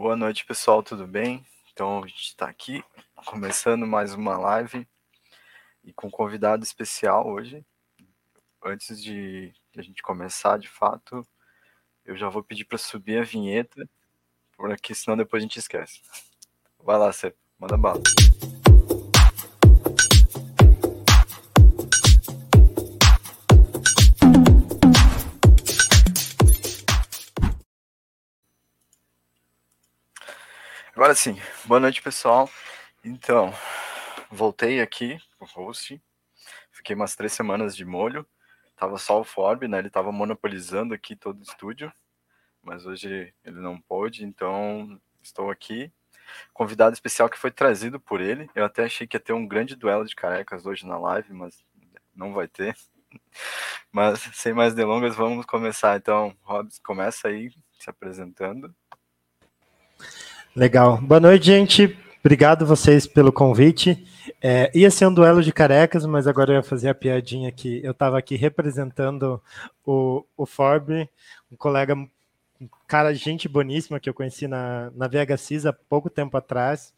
Boa noite, pessoal, tudo bem? Então, a gente está aqui começando mais uma live e com um convidado especial hoje. Antes de a gente começar, de fato, eu já vou pedir para subir a vinheta, porque senão depois a gente esquece. Vai lá, você manda bala. Agora sim, boa noite pessoal. Então, voltei aqui o host, fiquei umas três semanas de molho, tava só o Forb, né? Ele tava monopolizando aqui todo o estúdio, mas hoje ele não pôde, então estou aqui. Convidado especial que foi trazido por ele. Eu até achei que ia ter um grande duelo de carecas hoje na live, mas não vai ter. Mas sem mais delongas, vamos começar. Então, Robs, começa aí se apresentando. Legal. Boa noite, gente. Obrigado vocês pelo convite. É, ia ser um duelo de carecas, mas agora eu ia fazer a piadinha que eu estava aqui representando o, o Forb, um colega, um cara, gente boníssima que eu conheci na, na VHCIS há pouco tempo atrás.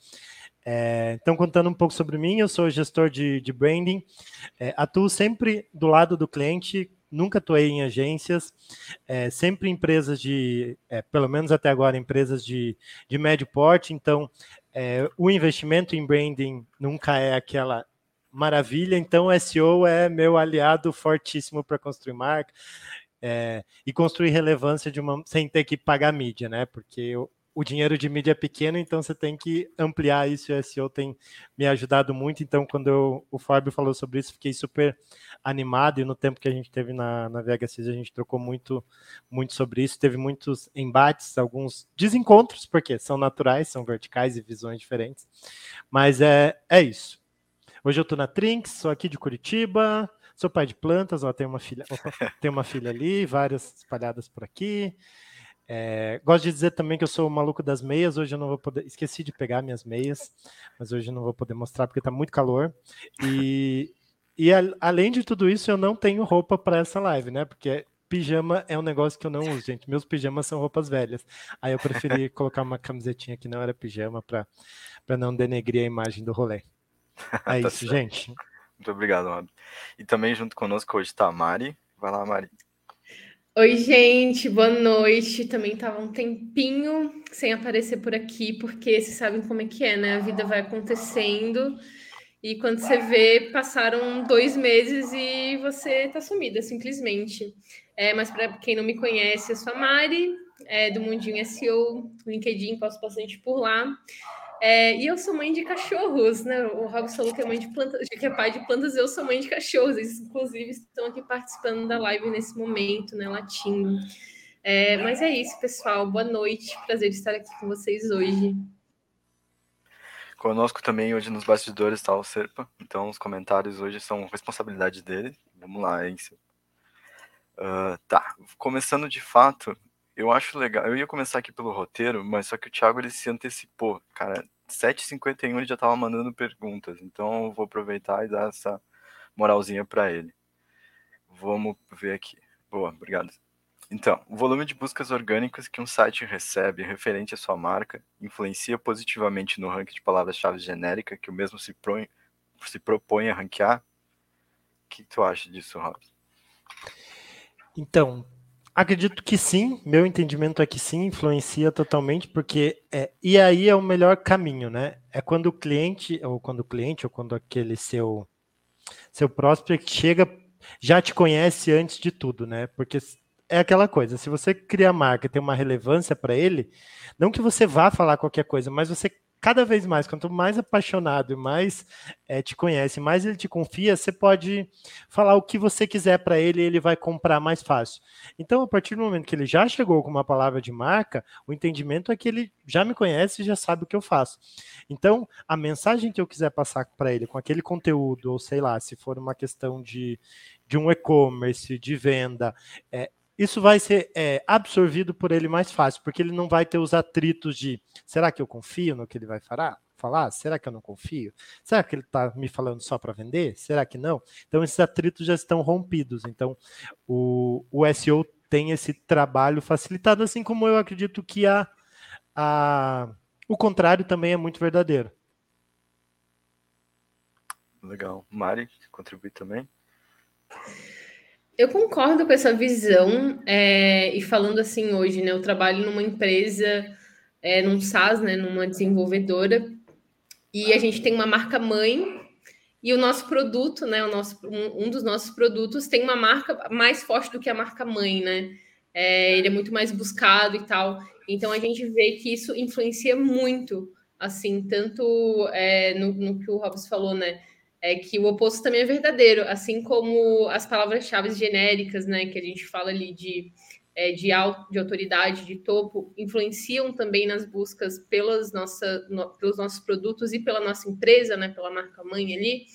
É, então, contando um pouco sobre mim, eu sou gestor de, de branding, é, atuo sempre do lado do cliente, nunca atuei em agências, é, sempre empresas de, é, pelo menos até agora, empresas de, de médio porte, então é, o investimento em branding nunca é aquela maravilha, então SEO é meu aliado fortíssimo para construir marca é, e construir relevância de uma, sem ter que pagar mídia, né? Porque o dinheiro de mídia é pequeno, então você tem que ampliar isso. O SEO tem me ajudado muito. Então, quando eu, o Fábio falou sobre isso, fiquei super animado. E no tempo que a gente teve na, na VHC, a gente trocou muito, muito sobre isso. Teve muitos embates, alguns desencontros, porque são naturais, são verticais e visões diferentes. Mas é, é isso. Hoje eu estou na Trinx, sou aqui de Curitiba, sou pai de plantas, ó, tenho uma filha, opa, tenho uma filha ali, várias espalhadas por aqui. É, gosto de dizer também que eu sou o maluco das meias. Hoje eu não vou poder. Esqueci de pegar minhas meias, mas hoje eu não vou poder mostrar porque está muito calor. E, e a, além de tudo isso, eu não tenho roupa para essa live, né? Porque pijama é um negócio que eu não uso, gente. Meus pijamas são roupas velhas. Aí eu preferi colocar uma camisetinha que não era pijama para não denegrir a imagem do rolê. É tá isso, gente. Muito obrigado, Rob. E também junto conosco hoje está a Mari. Vai lá, Mari. Oi, gente, boa noite. Também estava um tempinho sem aparecer por aqui, porque vocês sabem como é que é, né? A vida vai acontecendo e quando você vê, passaram dois meses e você tá sumida, simplesmente. É, mas para quem não me conhece, eu sou a Mari, é, do Mundinho SEO, LinkedIn, posto bastante por lá. É, e eu sou mãe de cachorros, né? O Robson falou que é mãe de plantas, que é pai de plantas, eu sou mãe de cachorros. Eles, inclusive, estão aqui participando da live nesse momento, né? Latindo. É, mas é isso, pessoal. Boa noite. Prazer estar aqui com vocês hoje. Conosco também hoje nos bastidores está o Serpa, então os comentários hoje são responsabilidade dele. Vamos lá, hein? Uh, tá, começando de fato, eu acho legal. Eu ia começar aqui pelo roteiro, mas só que o Thiago ele se antecipou. Cara, 7h51 ele já tava mandando perguntas, então eu vou aproveitar e dar essa moralzinha para ele. Vamos ver aqui. Boa, obrigado. Então, o volume de buscas orgânicas que um site recebe referente à sua marca influencia positivamente no ranking de palavras-chave genérica que o mesmo se, pro... se propõe a ranquear? O que tu acha disso, Robson? Então, Acredito que sim, meu entendimento é que sim, influencia totalmente, porque é, e aí é o melhor caminho, né? É quando o cliente, ou quando o cliente, ou quando aquele seu seu prospect chega, já te conhece antes de tudo, né? Porque é aquela coisa, se você cria a marca tem uma relevância para ele, não que você vá falar qualquer coisa, mas você cada vez mais, quanto mais apaixonado e mais é, te conhece, mais ele te confia, você pode falar o que você quiser para ele e ele vai comprar mais fácil. Então, a partir do momento que ele já chegou com uma palavra de marca, o entendimento é que ele já me conhece e já sabe o que eu faço. Então, a mensagem que eu quiser passar para ele com aquele conteúdo, ou sei lá, se for uma questão de, de um e-commerce, de venda, é, isso vai ser é, absorvido por ele mais fácil, porque ele não vai ter os atritos de será que eu confio no que ele vai falar? falar? Será que eu não confio? Será que ele está me falando só para vender? Será que não? Então, esses atritos já estão rompidos. Então, o, o SEO tem esse trabalho facilitado, assim como eu acredito que a, a, o contrário também é muito verdadeiro. Legal. Mari, contribui também? Eu concordo com essa visão, é, e falando assim hoje, né? Eu trabalho numa empresa, é, num SaaS, né? Numa desenvolvedora, e a gente tem uma marca mãe, e o nosso produto, né? O nosso, um, dos nossos produtos tem uma marca mais forte do que a marca mãe, né? É, ele é muito mais buscado e tal. Então a gente vê que isso influencia muito, assim, tanto é, no, no que o Robson falou, né? É que o oposto também é verdadeiro, assim como as palavras-chave genéricas, né, que a gente fala ali de, é, de, de autoridade, de topo, influenciam também nas buscas pelas nossa, no, pelos nossos produtos e pela nossa empresa, né, pela marca mãe ali.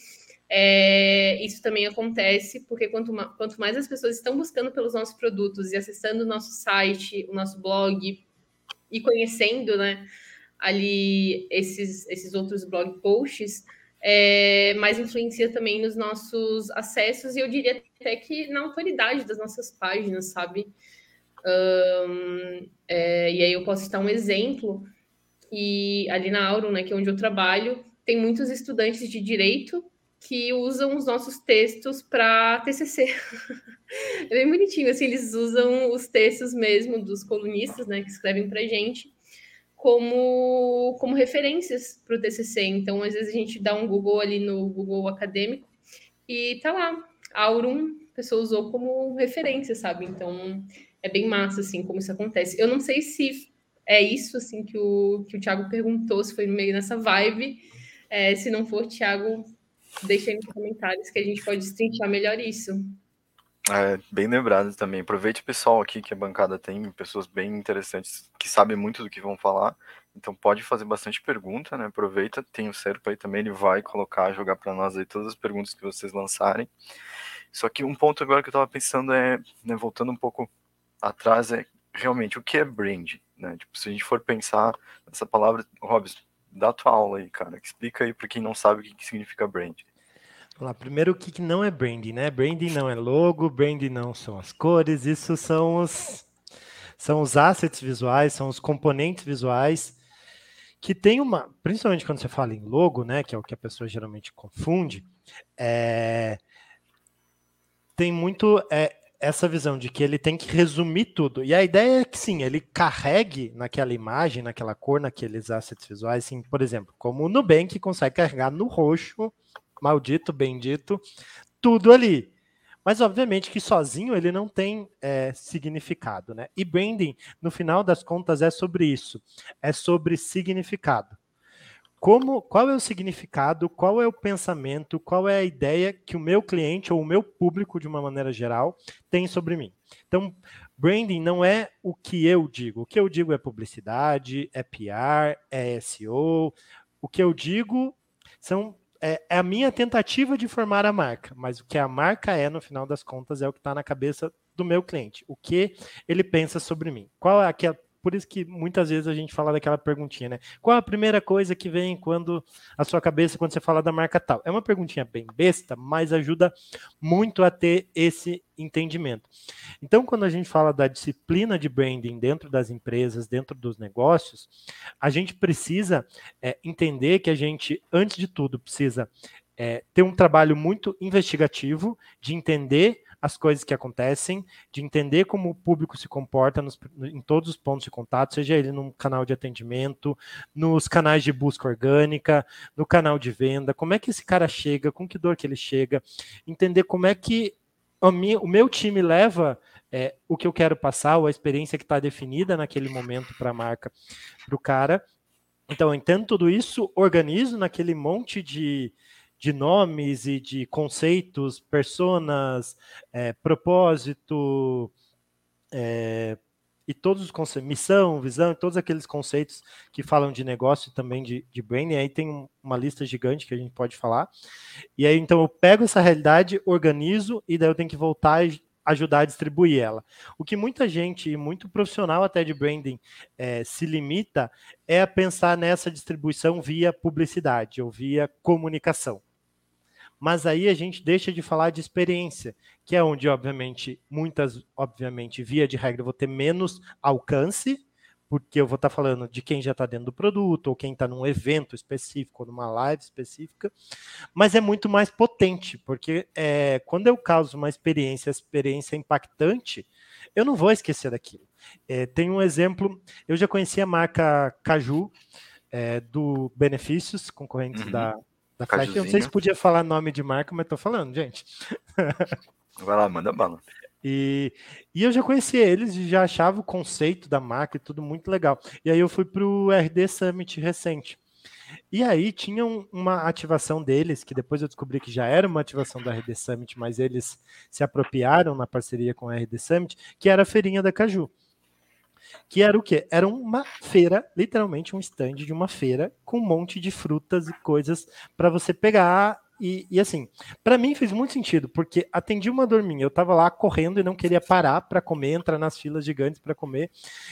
É, isso também acontece porque quanto, quanto mais as pessoas estão buscando pelos nossos produtos e acessando o nosso site, o nosso blog e conhecendo, né, ali esses, esses outros blog posts, é, mas influencia também nos nossos acessos e eu diria até que na autoridade das nossas páginas, sabe? Um, é, e aí eu posso citar um exemplo e ali na Auron, né, que é onde eu trabalho, tem muitos estudantes de direito que usam os nossos textos para TCC. é bem bonitinho, assim, eles usam os textos mesmo dos colunistas, né, que escrevem para gente como, como referências para o TCC. Então, às vezes a gente dá um Google ali no Google acadêmico e tá lá, Aurum, a pessoa usou como referência, sabe? Então, é bem massa, assim, como isso acontece. Eu não sei se é isso, assim, que o, que o Thiago perguntou, se foi meio nessa vibe. É, se não for, Thiago, deixa aí nos comentários que a gente pode destrinchar melhor isso. É, bem lembrado também. Aproveite o pessoal aqui que a bancada tem, pessoas bem interessantes que sabem muito do que vão falar. Então pode fazer bastante pergunta, né? Aproveita, tem o Serpa aí também, ele vai colocar, jogar para nós aí todas as perguntas que vocês lançarem. Só que um ponto agora que eu estava pensando é, né, voltando um pouco atrás, é realmente o que é brand, né? Tipo, se a gente for pensar nessa palavra, Robson, dá tua aula aí, cara, explica aí para quem não sabe o que, significa brand. Vamos lá, primeiro o que não é branding, né? Branding não é logo, branding não são as cores, isso são os são os assets visuais, são os componentes visuais que tem uma, principalmente quando você fala em logo, né, que é o que a pessoa geralmente confunde, é, tem muito é, essa visão de que ele tem que resumir tudo. E a ideia é que sim, ele carregue naquela imagem, naquela cor, naqueles assets visuais, assim, por exemplo, como o Nubank consegue carregar no roxo maldito, bendito, tudo ali. Mas, obviamente, que sozinho ele não tem é, significado, né? E branding, no final das contas, é sobre isso. É sobre significado. Como, qual é o significado, qual é o pensamento, qual é a ideia que o meu cliente ou o meu público, de uma maneira geral, tem sobre mim. Então, branding não é o que eu digo. O que eu digo é publicidade, é PR, é SEO. O que eu digo são é, é, a minha tentativa de formar a marca, mas o que a marca é, no final das contas, é o que está na cabeça do meu cliente. O que ele pensa sobre mim. Qual é aquela, por isso que muitas vezes a gente fala daquela perguntinha, né? Qual a primeira coisa que vem quando a sua cabeça quando você fala da marca tal? É uma perguntinha bem besta, mas ajuda muito a ter esse entendimento. Então, quando a gente fala da disciplina de branding dentro das empresas, dentro dos negócios, a gente precisa é, entender que a gente, antes de tudo, precisa é, ter um trabalho muito investigativo de entender as coisas que acontecem, de entender como o público se comporta nos, em todos os pontos de contato, seja ele num canal de atendimento, nos canais de busca orgânica, no canal de venda, como é que esse cara chega, com que dor que ele chega, entender como é que minha, o meu time leva é, o que eu quero passar, ou a experiência que está definida naquele momento para a marca, para o cara. Então, eu entendo tudo isso, organizo naquele monte de, de nomes e de conceitos, personas, é, propósito, é, e todos os conceitos, missão, visão, todos aqueles conceitos que falam de negócio e também de, de branding, aí tem uma lista gigante que a gente pode falar. E aí, então, eu pego essa realidade, organizo, e daí eu tenho que voltar e ajudar a distribuir ela. O que muita gente, muito profissional até de branding, é, se limita é a pensar nessa distribuição via publicidade ou via comunicação mas aí a gente deixa de falar de experiência, que é onde, obviamente, muitas, obviamente, via de regra, vou ter menos alcance, porque eu vou estar falando de quem já está dentro do produto, ou quem está num evento específico, ou numa live específica, mas é muito mais potente, porque é, quando eu causo uma experiência, experiência impactante, eu não vou esquecer daquilo. É, tem um exemplo, eu já conheci a marca Caju, é, do Benefícios, concorrentes uhum. da, da Flash. Eu não sei se podia falar nome de marca, mas estou falando, gente. Vai lá, manda bala. E, e eu já conhecia eles e já achava o conceito da marca e tudo muito legal. E aí eu fui para o RD Summit recente. E aí tinha um, uma ativação deles, que depois eu descobri que já era uma ativação da RD Summit, mas eles se apropriaram na parceria com a RD Summit, que era a feirinha da Caju. Que era o quê? Era uma feira, literalmente um stand de uma feira com um monte de frutas e coisas para você pegar e, e, assim, para mim fez muito sentido, porque atendi uma dorminha, eu tava lá correndo e não queria parar para comer, entrar nas filas gigantes para comer,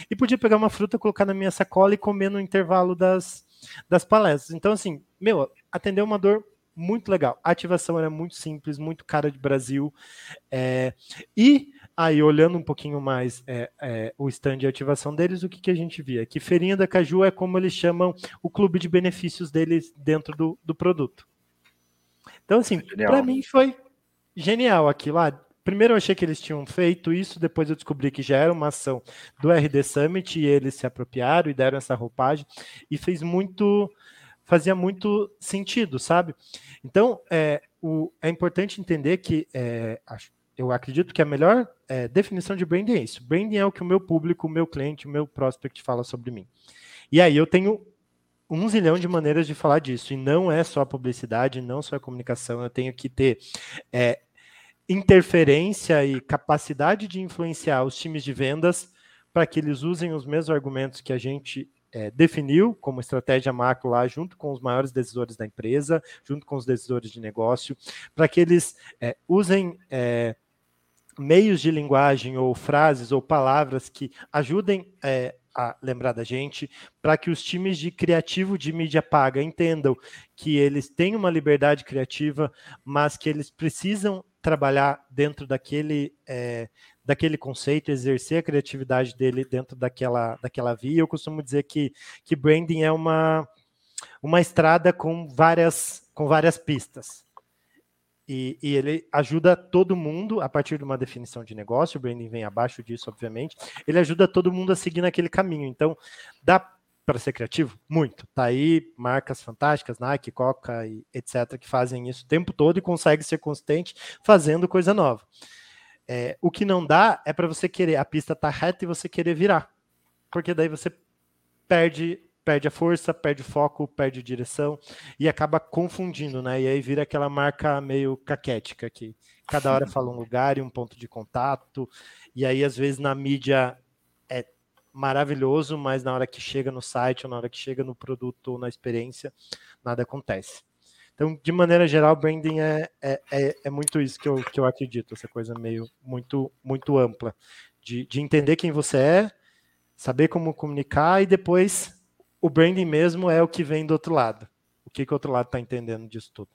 e podia pegar uma fruta, colocar na minha sacola e comer no intervalo das, das palestras. Então, assim, meu, atendeu uma dor muito legal. A ativação era muito simples, muito cara de Brasil. É, e aí, olhando um pouquinho mais é, é, o stand de ativação deles, o que, que a gente via? Que Feirinha da Caju é como eles chamam o clube de benefícios deles dentro do, do produto. Então, assim, para mim foi genial aquilo. Ah, primeiro eu achei que eles tinham feito isso, depois eu descobri que já era uma ação do RD Summit e eles se apropriaram e deram essa roupagem e fez muito fazia muito sentido, sabe? Então, é, o, é importante entender que é, eu acredito que a melhor é, definição de branding é isso. Branding é o que o meu público, o meu cliente, o meu prospect fala sobre mim. E aí eu tenho um zilhão de maneiras de falar disso. E não é só a publicidade, não só a comunicação. Eu tenho que ter é, interferência e capacidade de influenciar os times de vendas para que eles usem os mesmos argumentos que a gente é, definiu como estratégia macro lá, junto com os maiores decisores da empresa, junto com os decisores de negócio, para que eles é, usem é, meios de linguagem ou frases ou palavras que ajudem é, a lembrar da gente, para que os times de criativo de mídia paga entendam que eles têm uma liberdade criativa, mas que eles precisam trabalhar dentro daquele, é, daquele conceito, exercer a criatividade dele dentro daquela, daquela via. Eu costumo dizer que, que branding é uma, uma estrada com várias, com várias pistas. E, e, ele ajuda todo mundo a partir de uma definição de negócio, o branding vem abaixo disso, obviamente. Ele ajuda todo mundo a seguir naquele caminho. Então, dá para ser criativo? Muito. Tá aí marcas fantásticas, Nike, Coca e etc., que fazem isso o tempo todo e conseguem ser consistente fazendo coisa nova. É, o que não dá é para você querer, a pista tá reta e você querer virar. Porque daí você perde perde a força, perde o foco, perde a direção e acaba confundindo, né? E aí vira aquela marca meio caquética que cada hora fala um lugar e um ponto de contato. E aí às vezes na mídia é maravilhoso, mas na hora que chega no site ou na hora que chega no produto ou na experiência, nada acontece. Então, de maneira geral, branding é, é, é, é, muito isso que eu, que eu acredito, essa coisa meio muito, muito ampla, de, de entender quem você é, saber como comunicar e depois o branding mesmo é o que vem do outro lado. O que, que o outro lado está entendendo disso tudo.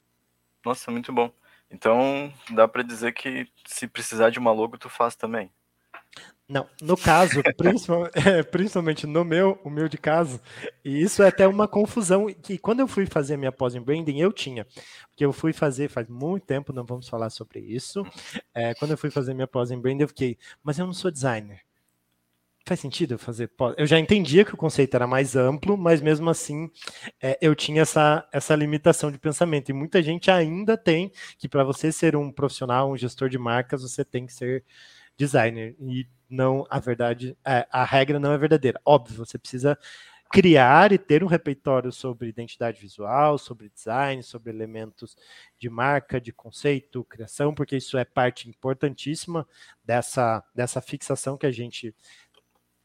Nossa, muito bom. Então, dá para dizer que se precisar de uma logo, tu faz também. Não, no caso, é, principalmente no meu humilde caso, e isso é até uma confusão, que quando eu fui fazer minha pós em branding, eu tinha, porque eu fui fazer faz muito tempo, não vamos falar sobre isso, é, quando eu fui fazer minha pós em branding, eu fiquei, mas eu não sou designer, faz sentido fazer Eu já entendia que o conceito era mais amplo, mas mesmo assim é, eu tinha essa, essa limitação de pensamento. E muita gente ainda tem que para você ser um profissional, um gestor de marcas, você tem que ser designer. E não, a verdade, é, a regra não é verdadeira. Óbvio, você precisa criar e ter um repertório sobre identidade visual, sobre design, sobre elementos de marca, de conceito, criação, porque isso é parte importantíssima dessa, dessa fixação que a gente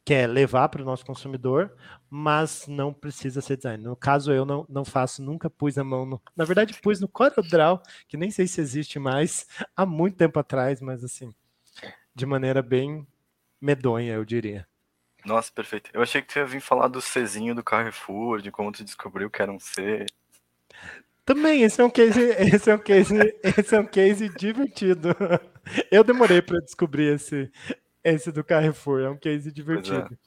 quer levar para o nosso consumidor, mas não precisa ser design. No caso, eu não, não faço, nunca pus a mão no. Na verdade, pus no CorelDRAW, que nem sei se existe mais, há muito tempo atrás, mas assim, de maneira bem medonha, eu diria. Nossa, perfeito. Eu achei que tu ia vir falar do Czinho do Carrefour, de como tu descobriu que era um C. Também, esse é um case, esse é um case, esse é um case divertido. Eu demorei para descobrir esse, esse do Carrefour, é um case divertido.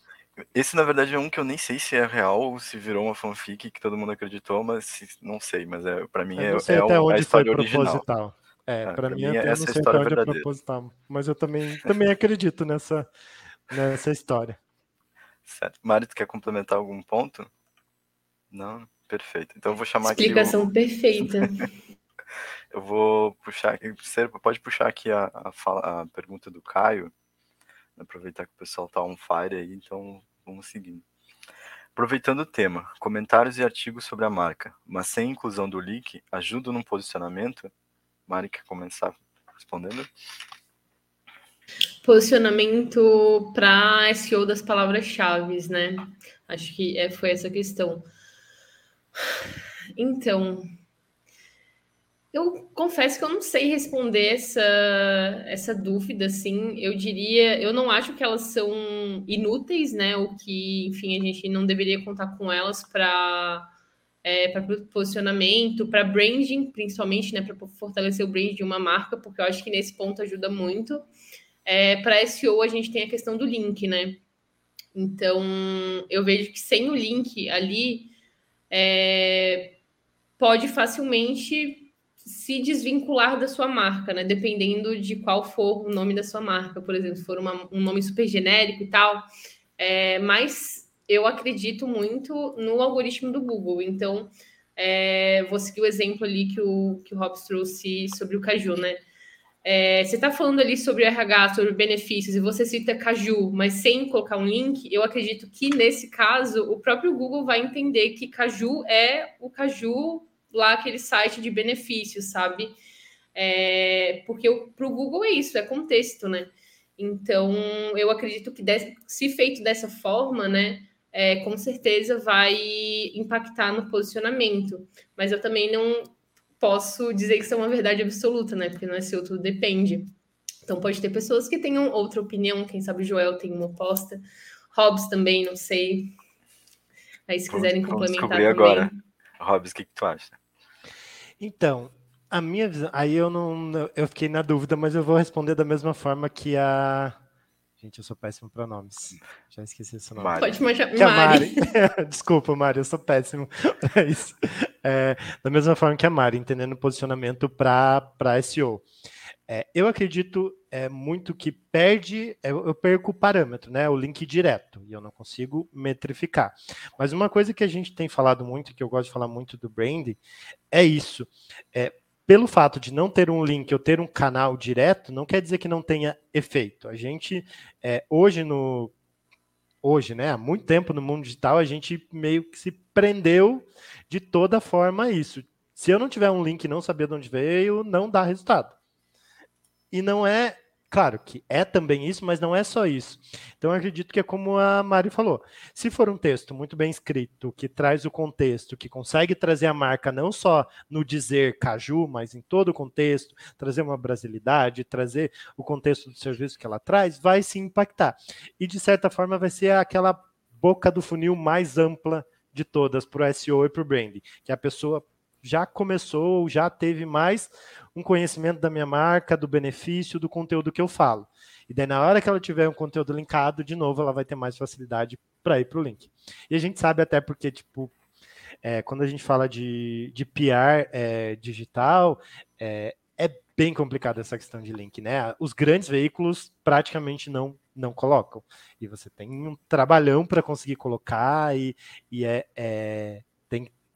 esse, na verdade, é um que eu nem sei se é real ou se virou uma fanfic que todo mundo acreditou, mas não sei. Mas é, pra mim é, é, até onde a história foi original. Proposital. É, É, para mim, mim, até eu essa não é sei história até onde é verdadeira. proposital. Mas eu também, também acredito nessa, nessa história. Certo. Mari, tu quer complementar algum ponto? Não? Perfeito. Então eu vou chamar aqui. o- Explicação perfeita. Eu vou puxar aqui. Serpa, pode puxar aqui a, a, fala- a pergunta do Caio. Aproveitar que o pessoal tá on fire aí, então vamos seguindo. Aproveitando o tema, comentários e artigos sobre a marca, mas sem inclusão do link, ajudam no posicionamento? Mari quer começar respondendo? Posicionamento para SEO das palavras-chave, né? Acho que é, foi essa questão. Então, eu confesso que eu não sei responder essa, essa dúvida, assim. Eu diria, eu não acho que elas são inúteis, né? O que, enfim, a gente não deveria contar com elas para é, para posicionamento, para branding, principalmente, né? Para fortalecer o brand de uma marca, porque eu acho que nesse ponto ajuda muito. É, para SEO, a gente tem a questão do link, né? Então, eu vejo que sem o link ali, é, pode facilmente se desvincular da sua marca, né? Dependendo de qual for o nome da sua marca, por exemplo, se for uma, um nome super genérico e tal. É, mas eu acredito muito no algoritmo do Google. Então, é, vou seguir o exemplo ali que o, que o trouxe sobre o Caju, né? É, você está falando ali sobre RH, sobre benefícios, e você cita Caju, mas sem colocar um link, eu acredito que nesse caso o próprio Google vai entender que Caju é o Caju lá aquele site de benefícios, sabe? É, porque para o Google é isso, é contexto, né? Então eu acredito que desse, se feito dessa forma, né? É, com certeza vai impactar no posicionamento. Mas eu também não posso dizer que isso é uma verdade absoluta, né? Porque não é seu, tudo depende. Então pode ter pessoas que tenham outra opinião, quem sabe o Joel tem uma oposta, Hobbs também, não sei. Aí se quiserem Vamos- vamos complementar descobrir também. agora. Hobbs, o que, que tu acha? Então, a minha visão. Aí eu não. Eu fiquei na dúvida, mas eu vou responder da mesma forma que a. Gente, eu sou péssimo para nomes. Já esqueci esse nome. Mari. Pode chamar Que a Mari. Mari. Desculpa, Mari, eu sou péssimo para isso. É, da mesma forma que a Mari, entendendo o posicionamento para SEO. É, eu acredito é, muito que perde, eu, eu perco o parâmetro, né? O link direto, e eu não consigo metrificar. Mas uma coisa que a gente tem falado muito, que eu gosto de falar muito do branding, é isso. É, pelo fato de não ter um link ou ter um canal direto, não quer dizer que não tenha efeito. A gente, é, hoje no. Hoje, né? Há muito tempo no mundo digital, a gente meio que se prendeu de toda forma a isso. Se eu não tiver um link e não saber de onde veio, não dá resultado. E não é, claro que é também isso, mas não é só isso. Então eu acredito que é como a Mari falou. Se for um texto muito bem escrito, que traz o contexto, que consegue trazer a marca não só no dizer caju, mas em todo o contexto, trazer uma brasilidade, trazer o contexto do serviço que ela traz, vai se impactar. E de certa forma vai ser aquela boca do funil mais ampla de todas para o SEO e para o branding, que a pessoa já começou, já teve mais um conhecimento da minha marca, do benefício, do conteúdo que eu falo. E daí, na hora que ela tiver um conteúdo linkado, de novo, ela vai ter mais facilidade para ir para o link. E a gente sabe até porque, tipo, é, quando a gente fala de, de PR é, digital, é, é bem complicado essa questão de link, né? Os grandes veículos praticamente não não colocam. E você tem um trabalhão para conseguir colocar e, e é, é,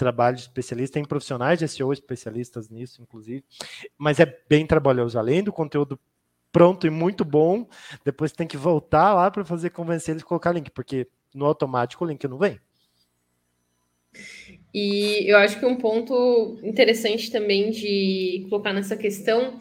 trabalho de especialista, tem profissionais de SEO especialistas nisso, inclusive, mas é bem trabalhoso. Além do conteúdo pronto e muito bom, depois tem que voltar lá para fazer convencer eles a colocar link, porque no automático o link não vem. E eu acho que um ponto interessante também de colocar nessa questão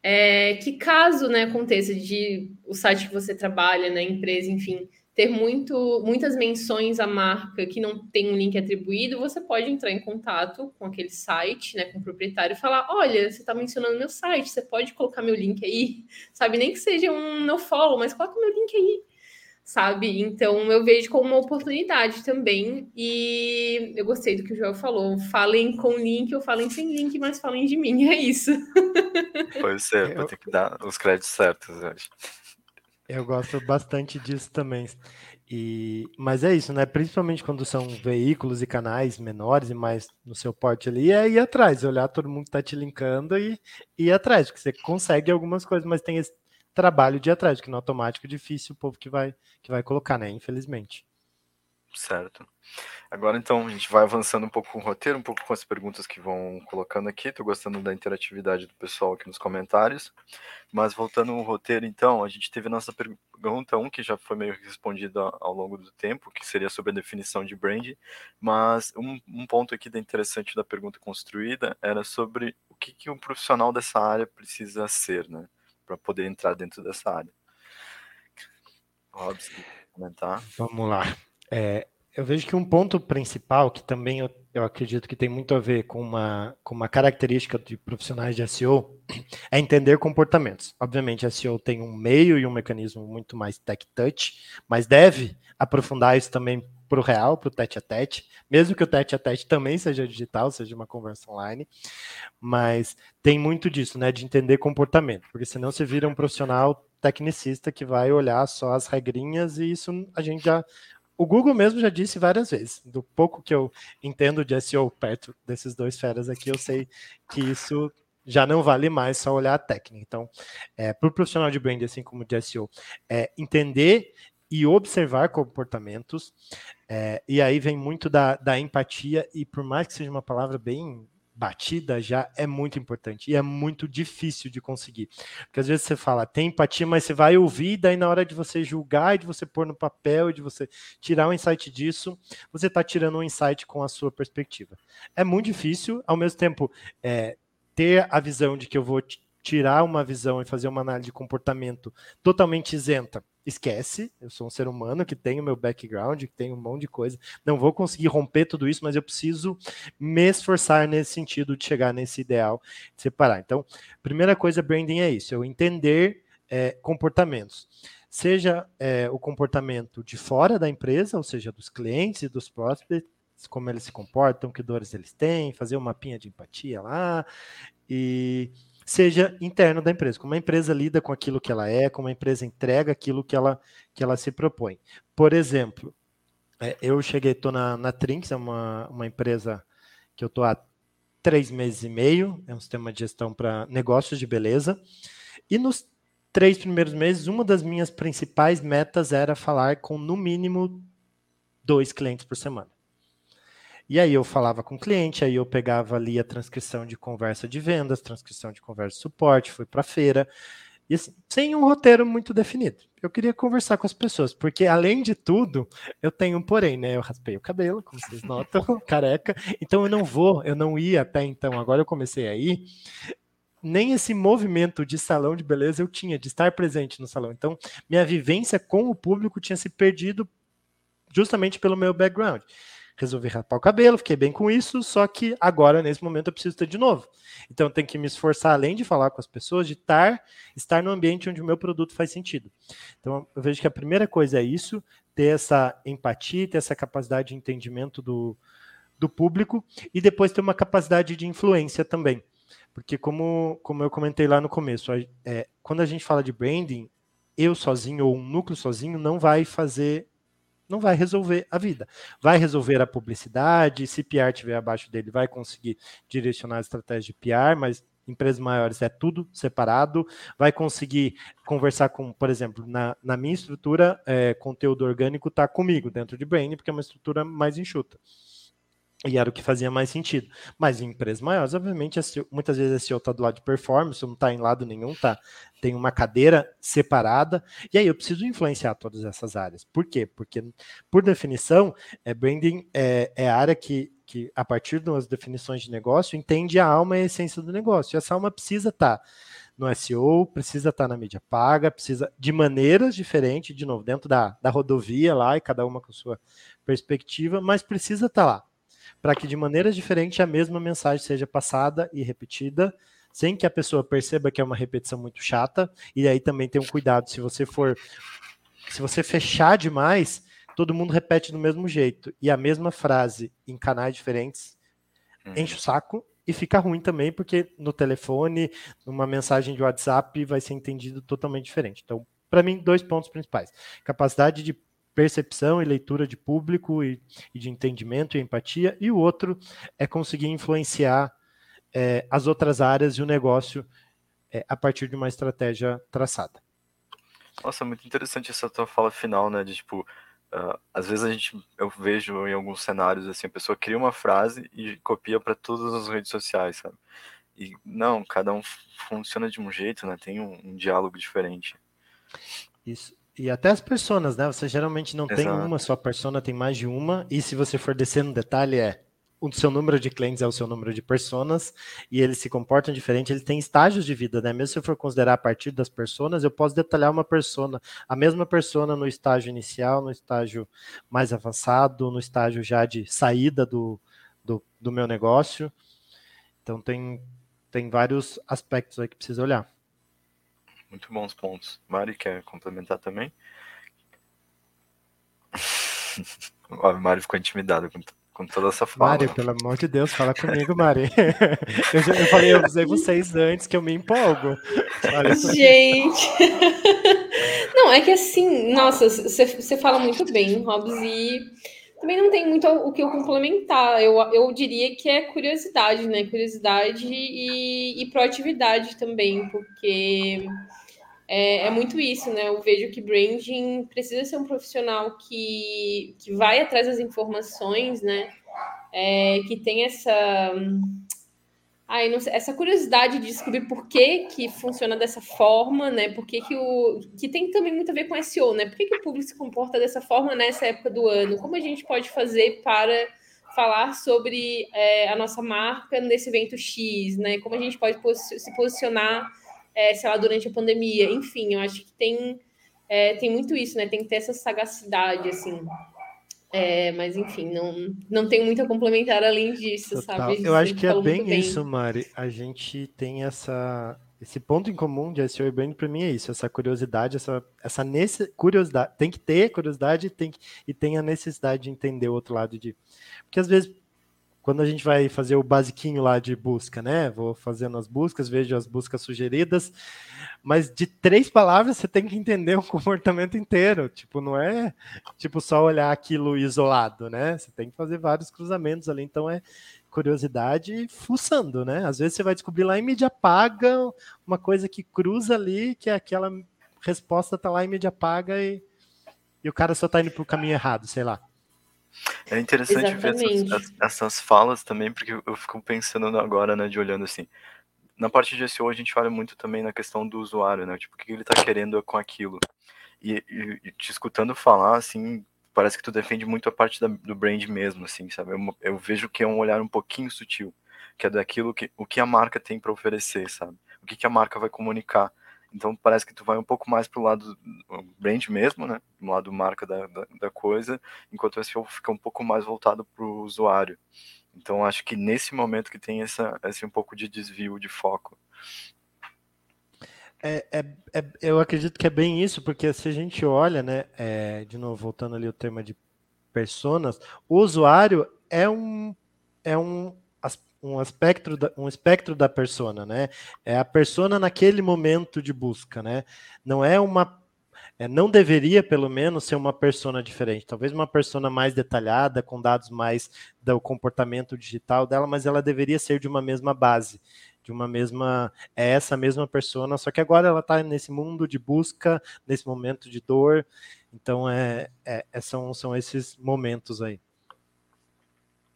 é que caso né, aconteça de o site que você trabalha, né, empresa, enfim, ter muito, muitas menções à marca que não tem um link atribuído, você pode entrar em contato com aquele site, né, com o proprietário e falar, olha, você está mencionando meu site, você pode colocar meu link aí, sabe? Nem que seja um no follow, mas coloca meu link aí, sabe? Então eu vejo como uma oportunidade também. E eu gostei do que o Joel falou. Falem com link ou falem sem link, mas falem de mim. É isso. Pode ser, Eu- vou ter que dar os créditos certos, eu acho. Eu gosto bastante disso também. E, mas é isso, né? Principalmente quando são veículos e canais menores e mais no seu porte ali, é ir atrás, olhar todo mundo que tá te linkando e, ir atrás, porque você consegue algumas coisas, mas tem esse trabalho de atrás, que no automático é difícil o povo que vai, que vai colocar, né? Infelizmente. Certo. Agora então a gente vai avançando um pouco com o roteiro, um pouco com as perguntas que vão colocando aqui. Estou gostando da interatividade do pessoal aqui nos comentários. Mas voltando ao roteiro, então, a gente teve a nossa pergunta 1, um, que já foi meio respondida ao longo do tempo, que seria sobre a definição de brand. Mas um, um ponto aqui da interessante da pergunta construída era sobre o que, que um profissional dessa área precisa ser, né? Para poder entrar dentro dessa área. Robson, comentar. Vamos lá. É, eu vejo que um ponto principal, que também eu, eu, acredito que tem muito a ver com uma, com uma característica de profissionais de SEO, é entender comportamentos. Obviamente, SEO tem um meio e um mecanismo muito mais tech-touch, mas deve aprofundar isso também para o real, para o tete a tete, mesmo que o tete a tete também seja digital, seja uma conversa online, mas tem muito disso, né, de entender comportamento, porque senão você vira um profissional tecnicista que vai olhar só as regrinhas e isso a gente já o Google mesmo já disse várias vezes, do pouco que eu entendo de SEO perto desses dois feras aqui, eu sei que isso já não vale mais só olhar a técnica. Então, é, para o profissional de brand, assim como de SEO, é entender e observar comportamentos, é, e aí vem muito da, da empatia, e por mais que seja uma palavra bem batida já é muito importante e é muito difícil de conseguir. Porque às vezes você fala, tem empatia, mas você vai ouvir, daí na hora de você julgar e de você pôr no papel de você tirar um insight disso, você está tirando um insight com a sua perspectiva. É muito difícil, ao mesmo tempo, é, ter a visão de que eu vou tirar uma visão e fazer uma análise de comportamento totalmente isenta, esquece. Eu sou um ser humano que tem o meu background, que tem um monte de coisa. Não vou conseguir romper tudo isso, mas eu preciso me esforçar nesse sentido de chegar nesse ideal de separar. Então, primeira coisa, branding é isso: eu entender é, comportamentos. Seja é, o comportamento de fora da empresa, ou seja, dos clientes e dos prospects, como eles se comportam, que dores eles têm, fazer um mapinha de empatia lá e seja interno da empresa, como a empresa lida com aquilo que ela é, como a empresa entrega aquilo que ela, que ela se propõe. Por exemplo, é, eu cheguei, estou na, na Trinx, é uma, uma empresa que eu estou há três meses e meio, é um sistema de gestão para negócios de beleza, e nos três primeiros meses, uma das minhas principais metas era falar com no mínimo dois clientes por semana. E aí eu falava com o cliente, aí eu pegava ali a transcrição de conversa de vendas, transcrição de conversa de suporte, fui para feira, e assim, sem um roteiro muito definido. Eu queria conversar com as pessoas, porque além de tudo, eu tenho um porém, né? Eu raspei o cabelo, como vocês notam, careca. Então eu não vou, eu não ia até então, agora eu comecei a ir. Nem esse movimento de salão de beleza eu tinha, de estar presente no salão. Então, minha vivência com o público tinha se perdido justamente pelo meu background resolvi rapar o cabelo, fiquei bem com isso, só que agora, nesse momento, eu preciso ter de novo. Então, eu tenho que me esforçar, além de falar com as pessoas, de estar, estar no ambiente onde o meu produto faz sentido. Então, eu vejo que a primeira coisa é isso, ter essa empatia, ter essa capacidade de entendimento do, do público, e depois ter uma capacidade de influência também. Porque, como, como eu comentei lá no começo, é, quando a gente fala de branding, eu sozinho ou um núcleo sozinho não vai fazer não vai resolver a vida. Vai resolver a publicidade, se PR estiver abaixo dele, vai conseguir direcionar a estratégia de PR, mas empresas maiores é tudo separado, vai conseguir conversar com, por exemplo, na, na minha estrutura, é, conteúdo orgânico está comigo dentro de Brain, porque é uma estrutura mais enxuta. E era o que fazia mais sentido. Mas em empresas maiores, obviamente, muitas vezes esse outro está do lado de performance, não está em lado nenhum, tá? Tem uma cadeira separada. E aí eu preciso influenciar todas essas áreas. Por quê? Porque, por definição, é, branding é, é a área que, que, a partir das definições de negócio, entende a alma e a essência do negócio. E essa alma precisa estar. Tá no SEO, precisa estar tá na mídia paga, precisa de maneiras diferentes, de novo, dentro da, da rodovia lá, e cada uma com a sua perspectiva, mas precisa estar tá lá para que de maneira diferente a mesma mensagem seja passada e repetida, sem que a pessoa perceba que é uma repetição muito chata. E aí também tem um cuidado, se você for se você fechar demais, todo mundo repete do mesmo jeito e a mesma frase em canais diferentes hum. enche o saco e fica ruim também, porque no telefone, numa mensagem de WhatsApp, vai ser entendido totalmente diferente. Então, para mim, dois pontos principais: capacidade de percepção e leitura de público e, e de entendimento e empatia, e o outro é conseguir influenciar é, as outras áreas e o negócio é, a partir de uma estratégia traçada. Nossa, muito interessante essa tua fala final, né? De tipo, uh, às vezes a gente, eu vejo em alguns cenários assim, a pessoa cria uma frase e copia para todas as redes sociais, sabe? E não, cada um funciona de um jeito, né? Tem um, um diálogo diferente. Isso. E até as personas, né? Você geralmente não Exato. tem uma só persona, tem mais de uma. E se você for descer no detalhe, é o seu número de clientes é o seu número de personas e eles se comportam diferente, eles têm estágios de vida, né? Mesmo se eu for considerar a partir das personas, eu posso detalhar uma persona, a mesma persona no estágio inicial, no estágio mais avançado, no estágio já de saída do, do, do meu negócio. Então tem, tem vários aspectos aí que precisa olhar. Muito bons pontos. Mari quer complementar também? o Mari ficou intimidado com com toda essa fala. Mari, pelo amor de Deus, fala comigo, Mari. eu, já, eu falei, eu avisei vocês antes que eu me empolgo. Gente. não, é que assim, nossa, você fala muito bem, Robs, e também não tem muito o que eu complementar. Eu, eu diria que é curiosidade, né? Curiosidade e, e proatividade também, porque é, é, muito isso, né? Eu vejo que branding precisa ser um profissional que, que vai atrás das informações, né? É, que tem essa. Ai, sei, essa curiosidade de descobrir por que, que funciona dessa forma, né? Por que, que o. Que tem também muito a ver com SEO, né? Por que, que o público se comporta dessa forma nessa época do ano? Como a gente pode fazer para falar sobre é, a nossa marca nesse evento X, né? Como a gente pode se posicionar é, sei lá, durante a pandemia. Enfim, eu acho que tem, é, tem muito isso, né? Tem que ter essa sagacidade, assim. É, mas enfim, não, não tenho muito a complementar além disso, Total. sabe? Eu acho que é bem isso, Mari. A gente tem essa esse ponto em comum de SEO e brand para mim é isso, essa curiosidade, essa essa nesse, curiosidade, tem que ter curiosidade tem que, e tem a necessidade de entender o outro lado de porque às vezes quando a gente vai fazer o basiquinho lá de busca, né? Vou fazendo as buscas, vejo as buscas sugeridas, mas de três palavras você tem que entender o comportamento inteiro. Tipo, não é tipo só olhar aquilo isolado, né? Você tem que fazer vários cruzamentos ali. Então é curiosidade fuçando, né? Às vezes você vai descobrir lá em mídia paga uma coisa que cruza ali, que é aquela resposta tá lá em mídia paga e, e o cara só tá indo pro caminho errado, sei lá. É interessante ver essas, essas, falas também, porque eu fico pensando agora, né, de olhando assim. Na parte de SEO, a gente olha muito também na questão do usuário, né? Tipo, o que ele tá querendo com aquilo. E, e, e te escutando falar, assim, parece que tu defende muito a parte da, do brand mesmo, assim, sabe? Eu, eu, vejo que é um olhar um pouquinho sutil, que é daquilo que o que a marca tem para oferecer, sabe? O que, que a marca vai comunicar. Então parece que tu vai um pouco mais pro lado brand mesmo, né? Do lado marca da, da, da coisa, enquanto o SEO fica um pouco mais voltado pro usuário. Então acho que nesse momento que tem essa, esse um pouco de desvio de foco. É, é, é, eu acredito que é bem isso, porque se a gente olha, né, é, de novo, voltando ali o tema de personas, o usuário é um, é um um espectro da, um espectro da persona, né? É a persona naquele momento de busca, né? Não é uma é, não deveria, pelo menos, ser uma persona diferente. Talvez uma persona mais detalhada, com dados mais do comportamento digital dela, mas ela deveria ser de uma mesma base, de uma mesma. É essa mesma persona, só que agora ela está nesse mundo de busca, nesse momento de dor. Então, é, é, é são, são esses momentos aí.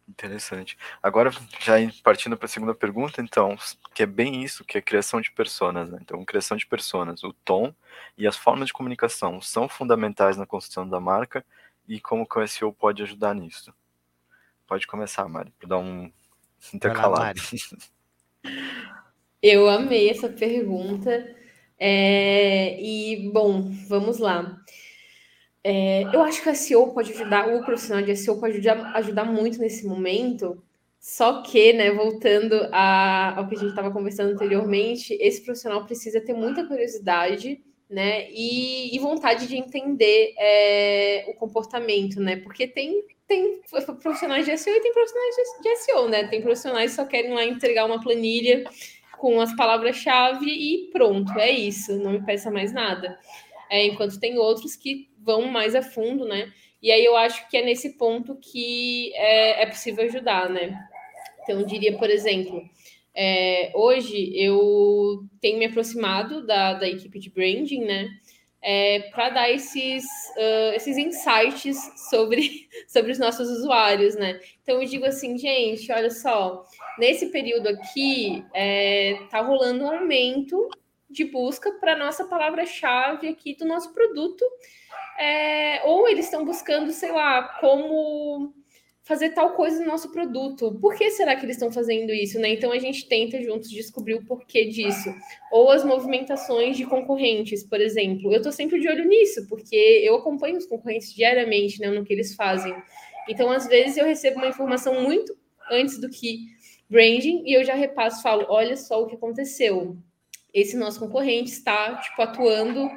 Interessante. Agora, já partindo para a segunda pergunta, então, que é bem isso, que é criação de personas, né? Então, criação de personas, o tom e as formas de comunicação são fundamentais na construção da marca e como que o SEO pode ajudar nisso. Pode começar, Mari, para dar um intercalado. Eu amei essa pergunta. É... E, bom, vamos lá. É, eu acho que o SEO pode ajudar, o profissional de SEO pode ajudar, ajudar muito nesse momento, só que, né, voltando a, ao que a gente estava conversando anteriormente, esse profissional precisa ter muita curiosidade, né, e, e vontade de entender é, o comportamento, né, porque tem, tem profissionais de SEO e tem profissionais de, SEO, né, tem profissionais que só querem lá entregar uma planilha com as palavras-chave e pronto, é isso, não me peça mais nada. é, enquanto tem outros que vão mais a fundo, né? E aí eu acho que é nesse ponto que é, é possível ajudar, né? Então, eu diria, por exemplo, é, hoje eu tenho me aproximado da, da equipe de branding, né? É, para dar esses, uh, esses insights sobre, sobre os nossos usuários, né? Então eu digo assim, gente, olha só, nesse período aqui é, tá rolando um aumento de busca para nossa palavra-chave aqui do nosso produto, é, ou eles estão buscando, sei lá, como fazer tal coisa no nosso produto. Por que será que eles estão fazendo isso, né? Então a gente tenta juntos descobrir o porquê disso. Ou as movimentações de concorrentes, por exemplo. Eu estou sempre de olho nisso, porque eu acompanho os concorrentes diariamente, né, no que eles fazem. Então, às vezes eu recebo uma informação muito antes do que branding e eu já repasso, falo, olha só o que aconteceu. Esse nosso concorrente está tipo atuando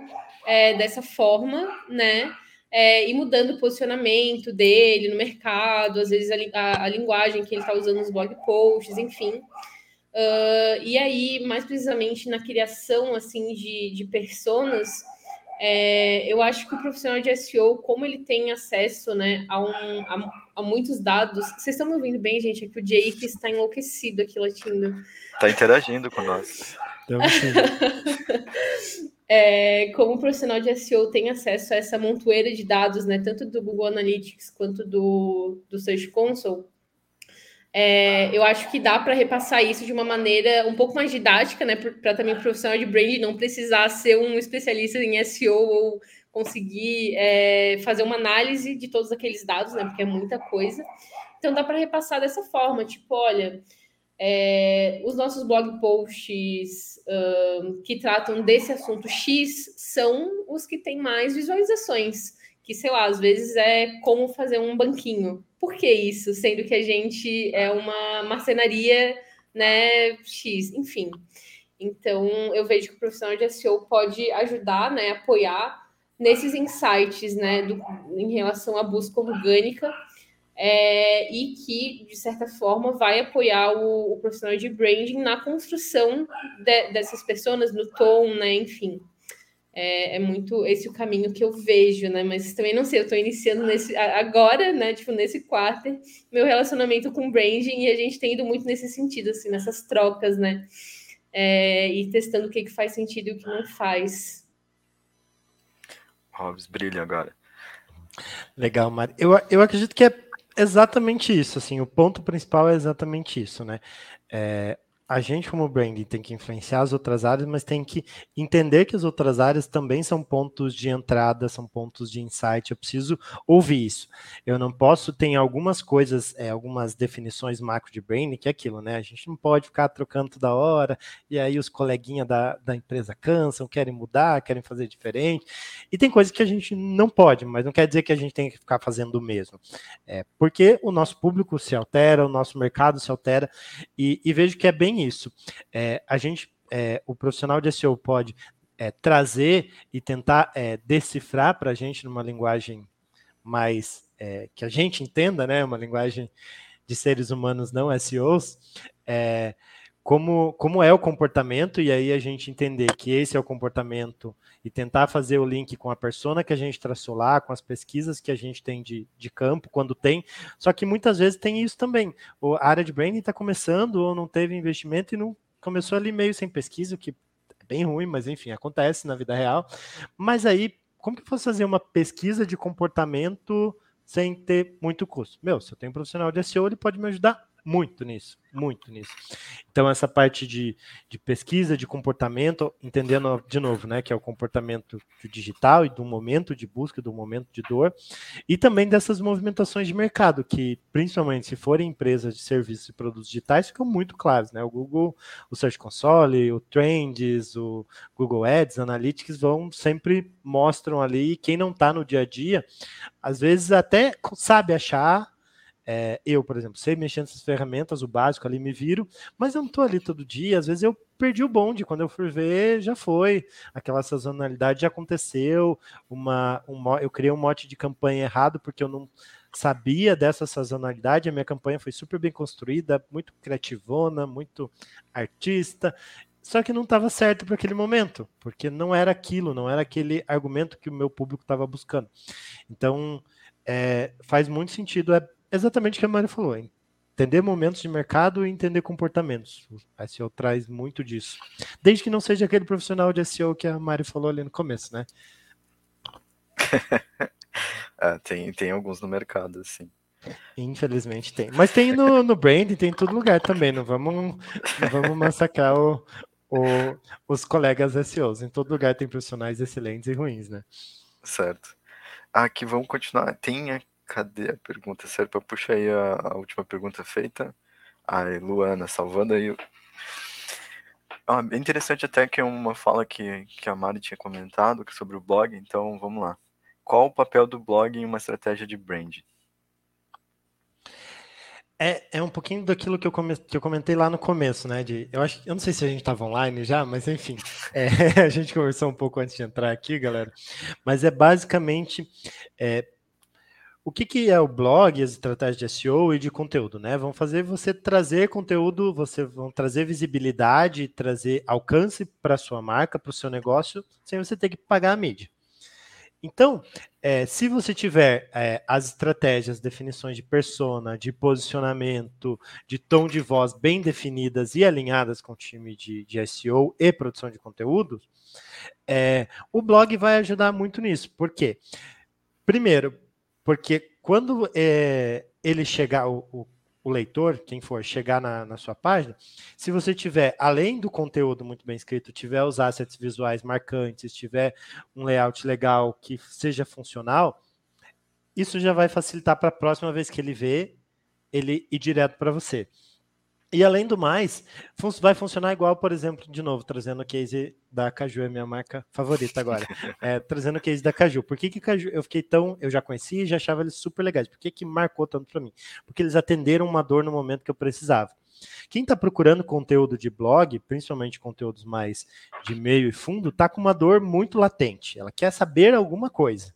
é, dessa forma, né? é, e mudando o posicionamento dele no mercado, às vezes a, a, a linguagem que ele está usando nos blog posts, enfim. Uh, e aí, mais precisamente na criação assim de, de personas, é, eu acho que o profissional de SEO, como ele tem acesso né, a, um, a, a muitos dados. Vocês estão me ouvindo bem, gente? É que o Jake está enlouquecido aqui latindo. Está interagindo com nós. é, como profissional de SEO tem acesso a essa montoeira de dados, né, tanto do Google Analytics quanto do, do Search Console, é, eu acho que dá para repassar isso de uma maneira um pouco mais didática, né, para também o profissional de brand não precisar ser um especialista em SEO ou conseguir é, fazer uma análise de todos aqueles dados, né, porque é muita coisa. Então dá para repassar dessa forma, tipo, olha, é, os nossos blog posts uh, que tratam desse assunto X são os que têm mais visualizações. Que, sei lá, às vezes é como fazer um banquinho. Por que isso? Sendo que a gente é uma marcenaria, né, X, enfim. Então, eu vejo que o profissional de SEO pode ajudar, né, apoiar nesses insights, né, do, em relação à busca orgânica é, e que, de certa forma, vai apoiar o, o profissional de branding na construção de, dessas pessoas, no tom, né? Enfim. É, é, muito esse o caminho que eu vejo, né? Mas também não sei, eu estou iniciando nesse agora, né? Tipo, nesse quarto, meu relacionamento com branding, e a gente tem ido muito nesse sentido, assim, nessas trocas, né? É, e testando o que, que faz sentido e o que não faz. Robs, brilha agora. Legal, Mari. Eu, eu acredito que é exatamente isso, assim, o ponto principal é exatamente isso, né? É, a gente, como branding, tem que influenciar as outras áreas, mas tem que entender que as outras áreas também são pontos de entrada, são pontos de insight. Eu preciso ouvir isso. Eu não posso, tem algumas coisas, é, algumas definições macro de branding, que é aquilo, né? A gente não pode ficar trocando toda hora, e aí os coleguinhas da, da empresa cansam, querem mudar, querem fazer diferente. E tem coisas que a gente não pode, mas não quer dizer que a gente tem que ficar fazendo o mesmo. É, porque o nosso público se altera, o nosso mercado se altera, e, e vejo que é bem isso. É, a gente, é, o profissional de SEO pode é, trazer e tentar é, decifrar para a gente numa linguagem mais é, que a gente entenda, né, uma linguagem de seres humanos não SEOs, é, como, como é o comportamento, e aí a gente entender que esse é o comportamento e tentar fazer o link com a persona que a gente traçou lá, com as pesquisas que a gente tem de, de campo, quando tem. Só que muitas vezes tem isso também. a área de branding está começando ou não teve investimento e não começou ali meio sem pesquisa, o que é bem ruim, mas enfim, acontece na vida real. Mas aí, como que eu posso fazer uma pesquisa de comportamento sem ter muito custo? Meu, se eu tenho um profissional de SEO, ele pode me ajudar muito nisso, muito nisso. Então, essa parte de, de pesquisa de comportamento, entendendo de novo, né, que é o comportamento digital e do momento de busca, do momento de dor, e também dessas movimentações de mercado, que principalmente se forem empresas de serviços e produtos digitais, ficam muito claros, né? O Google, o Search Console, o Trends, o Google Ads, Analytics vão sempre mostram ali, quem não está no dia a dia, às vezes até sabe achar é, eu, por exemplo, sei mexer nessas ferramentas, o básico ali me viro, mas eu não estou ali todo dia. Às vezes eu perdi o bonde. Quando eu fui ver, já foi. Aquela sazonalidade já aconteceu. Uma, um, eu criei um mote de campanha errado porque eu não sabia dessa sazonalidade. A minha campanha foi super bem construída, muito criativona, muito artista. só que não estava certo para aquele momento, porque não era aquilo, não era aquele argumento que o meu público estava buscando. Então, é, faz muito sentido, é exatamente o que a Mari falou, entender momentos de mercado e entender comportamentos. O SEO traz muito disso. Desde que não seja aquele profissional de SEO que a Mari falou ali no começo, né? é, tem, tem alguns no mercado, assim. Infelizmente tem. Mas tem no, no brand, tem em todo lugar também. Não vamos, não vamos massacrar o, o, os colegas SEOs. Em todo lugar tem profissionais excelentes e ruins, né? Certo. Aqui vamos continuar. Tem cadê a pergunta? Serpa, puxa aí a, a última pergunta feita. Ai, Luana, salvando aí. Ah, interessante até que é uma fala que, que a Mari tinha comentado sobre o blog, então vamos lá. Qual o papel do blog em uma estratégia de brand? É, é um pouquinho daquilo que eu, come, que eu comentei lá no começo, né? De, eu, acho, eu não sei se a gente estava online já, mas enfim, é, a gente conversou um pouco antes de entrar aqui, galera. Mas é basicamente é, o que, que é o blog, as estratégias de SEO e de conteúdo, né? Vão fazer você trazer conteúdo, você vão trazer visibilidade, trazer alcance para sua marca, para o seu negócio, sem você ter que pagar a mídia. Então, é, se você tiver é, as estratégias, definições de persona, de posicionamento, de tom de voz bem definidas e alinhadas com o time de, de SEO e produção de conteúdo, é, o blog vai ajudar muito nisso. Por quê? Primeiro, porque quando é, ele chegar, o, o o leitor, quem for, chegar na, na, sua página, se você tiver, além do conteúdo muito bem escrito, tiver os assets visuais marcantes, tiver um layout legal que seja funcional, isso já vai facilitar para a próxima vez que ele vê, ele ir direto para você. E além do mais, vai funcionar igual, por exemplo, de novo, trazendo o case da Caju, é minha marca favorita agora. É, trazendo o case da Caju. Por que, que Caju, eu fiquei tão. Eu já conhecia e já achava eles super legais. Por que, que marcou tanto para mim? Porque eles atenderam uma dor no momento que eu precisava. Quem está procurando conteúdo de blog, principalmente conteúdos mais de meio e fundo, está com uma dor muito latente. Ela quer saber alguma coisa.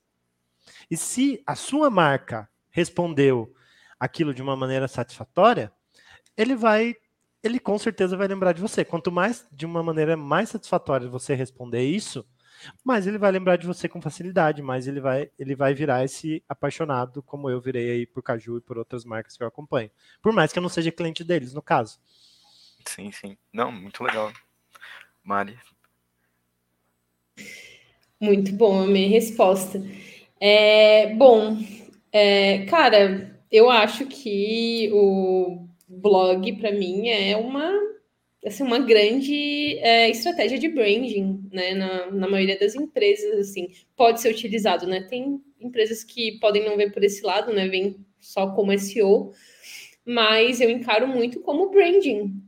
E se a sua marca respondeu aquilo de uma maneira satisfatória, ele vai, ele com certeza vai lembrar de você. Quanto mais, de uma maneira mais satisfatória você responder isso, mais ele vai lembrar de você com facilidade, mais ele vai, ele vai virar esse apaixonado, como eu virei aí por Caju e por outras marcas que eu acompanho. Por mais que eu não seja cliente deles, no caso. Sim, sim. Não, muito legal. Mari. Muito bom, a minha resposta. É, bom, é, cara, eu acho que o blog, para mim, é uma, assim, uma grande é, estratégia de branding, né? Na, na maioria das empresas, assim, pode ser utilizado, né? Tem empresas que podem não ver por esse lado, né? Vem só como SEO, mas eu encaro muito como branding.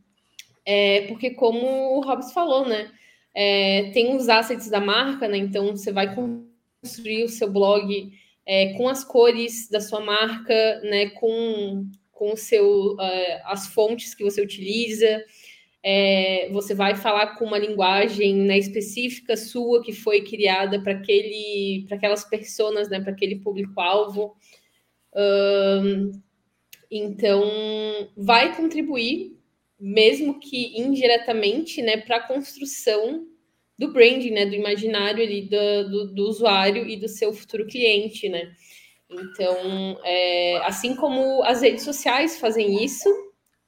É, porque como o Robson falou, né? É, tem os assets da marca, né? Então você vai construir o seu blog é, com as cores da sua marca, né? Com com o seu, uh, as fontes que você utiliza. É, você vai falar com uma linguagem né, específica sua que foi criada para aquele, para aquelas pessoas, né, para aquele público-alvo. Um, então, vai contribuir, mesmo que indiretamente, né, para a construção do branding, né, do imaginário ali do, do, do usuário e do seu futuro cliente, né. Então, é, assim como as redes sociais fazem isso,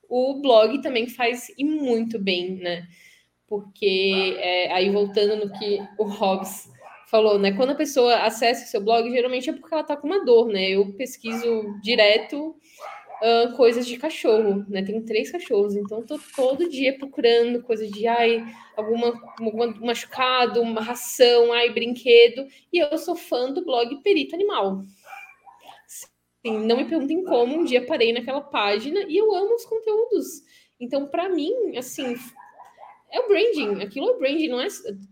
o blog também faz e muito bem, né? Porque é, aí voltando no que o Hobbes falou, né? Quando a pessoa acessa o seu blog, geralmente é porque ela tá com uma dor, né? Eu pesquiso direto uh, coisas de cachorro, né? Tenho três cachorros, então tô todo dia procurando coisas de ai, alguma, algum machucado, uma ração, ai, brinquedo. E eu sou fã do blog Perito Animal. Assim, não me perguntem como, um dia parei naquela página e eu amo os conteúdos. Então, para mim, assim, é o branding, aquilo é o branding, não é.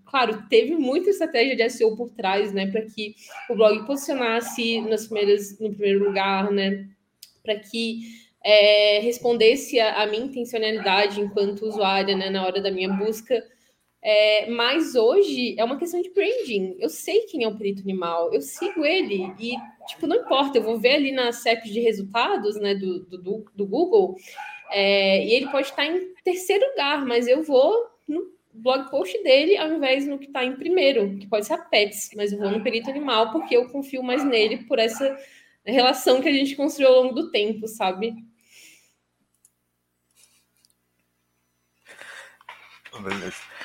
Claro, teve muita estratégia de SEO por trás, né, para que o blog posicionasse nas primeiras, no primeiro lugar, né, para que é, respondesse a minha intencionalidade enquanto usuária, né, na hora da minha busca. É, mas hoje é uma questão de branding. Eu sei quem é o perito animal, eu sigo ele e tipo, não importa, eu vou ver ali na CEP de resultados né, do, do, do Google, é, e ele pode estar em terceiro lugar, mas eu vou no, blog post dele ao invés no que está em primeiro, que pode ser a Pets, mas eu vou no perito animal porque eu confio mais nele por essa relação que a gente construiu ao longo do tempo, sabe? Beleza.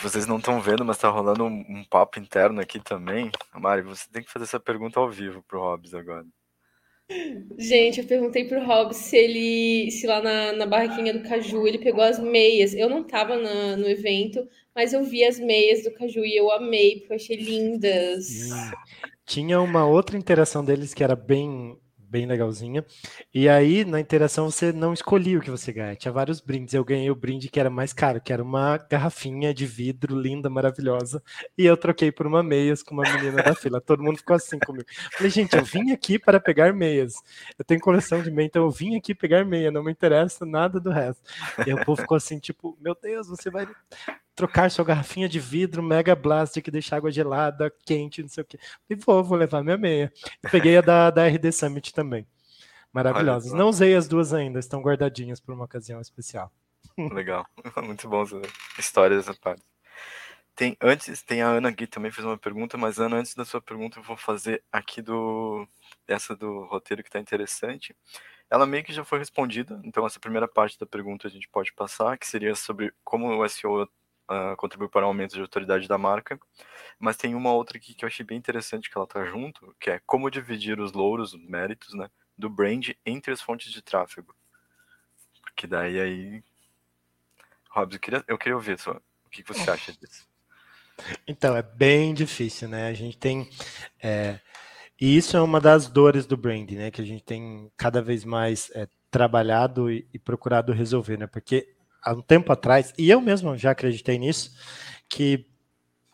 Vocês não estão vendo, mas está rolando um, um, papo interno aqui também. Mari, você tem que fazer essa pergunta ao vivo pro Hobbs agora. Gente, eu perguntei pro Rob se ele, se lá na, na barraquinha do Caju ele pegou as meias. Eu não tava na, no evento, mas eu vi as meias do Caju e eu amei, porque eu achei lindas. Tinha uma outra interação deles que era bem bem legalzinha. E aí, na interação, você não escolhia o que você ganha. Tinha vários brindes. Eu ganhei o brinde que era mais caro, que era uma garrafinha de vidro linda, maravilhosa. E eu troquei por uma meias com uma menina da fila. Todo mundo ficou assim comigo. Falei, gente, eu vim aqui para pegar meias. Eu tenho coleção de meia, então eu vim aqui pegar meia. Não me interessa nada do resto. E o povo ficou assim, tipo, meu Deus, você vai trocar sua garrafinha de vidro Mega Blast que deixa água gelada, quente, não sei o quê. E vou, vou levar minha meia. peguei a da, da RD Summit também. Maravilhosas. Não usei as duas ainda, estão guardadinhas por uma ocasião especial. Legal. Muito bom histórias essa parte. Tem, antes, tem a Ana aqui também fez uma pergunta, mas Ana, antes da sua pergunta, eu vou fazer aqui do essa do roteiro que está interessante. Ela meio que já foi respondida, então essa primeira parte da pergunta a gente pode passar, que seria sobre como o SEO uh, contribui para o aumento de autoridade da marca. Mas tem uma outra aqui que eu achei bem interessante que ela tá junto, que é como dividir os louros, os méritos, né, do brand entre as fontes de tráfego. Porque daí aí. Robson, eu queria, eu queria ouvir só. O que, que você acha disso? Então, é bem difícil, né? A gente tem. É, e isso é uma das dores do brand, né? Que a gente tem cada vez mais é, trabalhado e, e, procurado resolver, né? Porque há um tempo atrás, e eu mesmo já acreditei nisso, que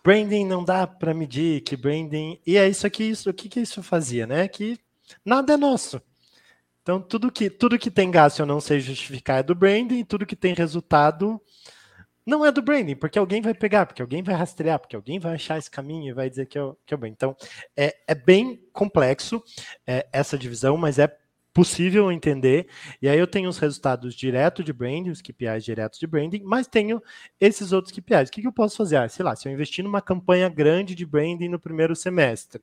branding não dá para medir, que branding. E é isso aqui, isso, o que, que isso fazia, né? Que nada é nosso. Então, tudo que, tudo que tem gasto ou não sei justificar é do branding, tudo que tem resultado não é do branding, porque alguém vai pegar, porque alguém vai rastrear, porque alguém vai achar esse caminho e vai dizer que é o, que é o bem. Então, é, é bem complexo é, essa divisão, mas é possível entender. E aí eu tenho os resultados direto de branding, os KPIs diretos de branding, mas tenho esses outros KPIs. O que, que eu posso fazer? Ah, sei lá, se eu investir numa campanha grande de branding no primeiro semestre,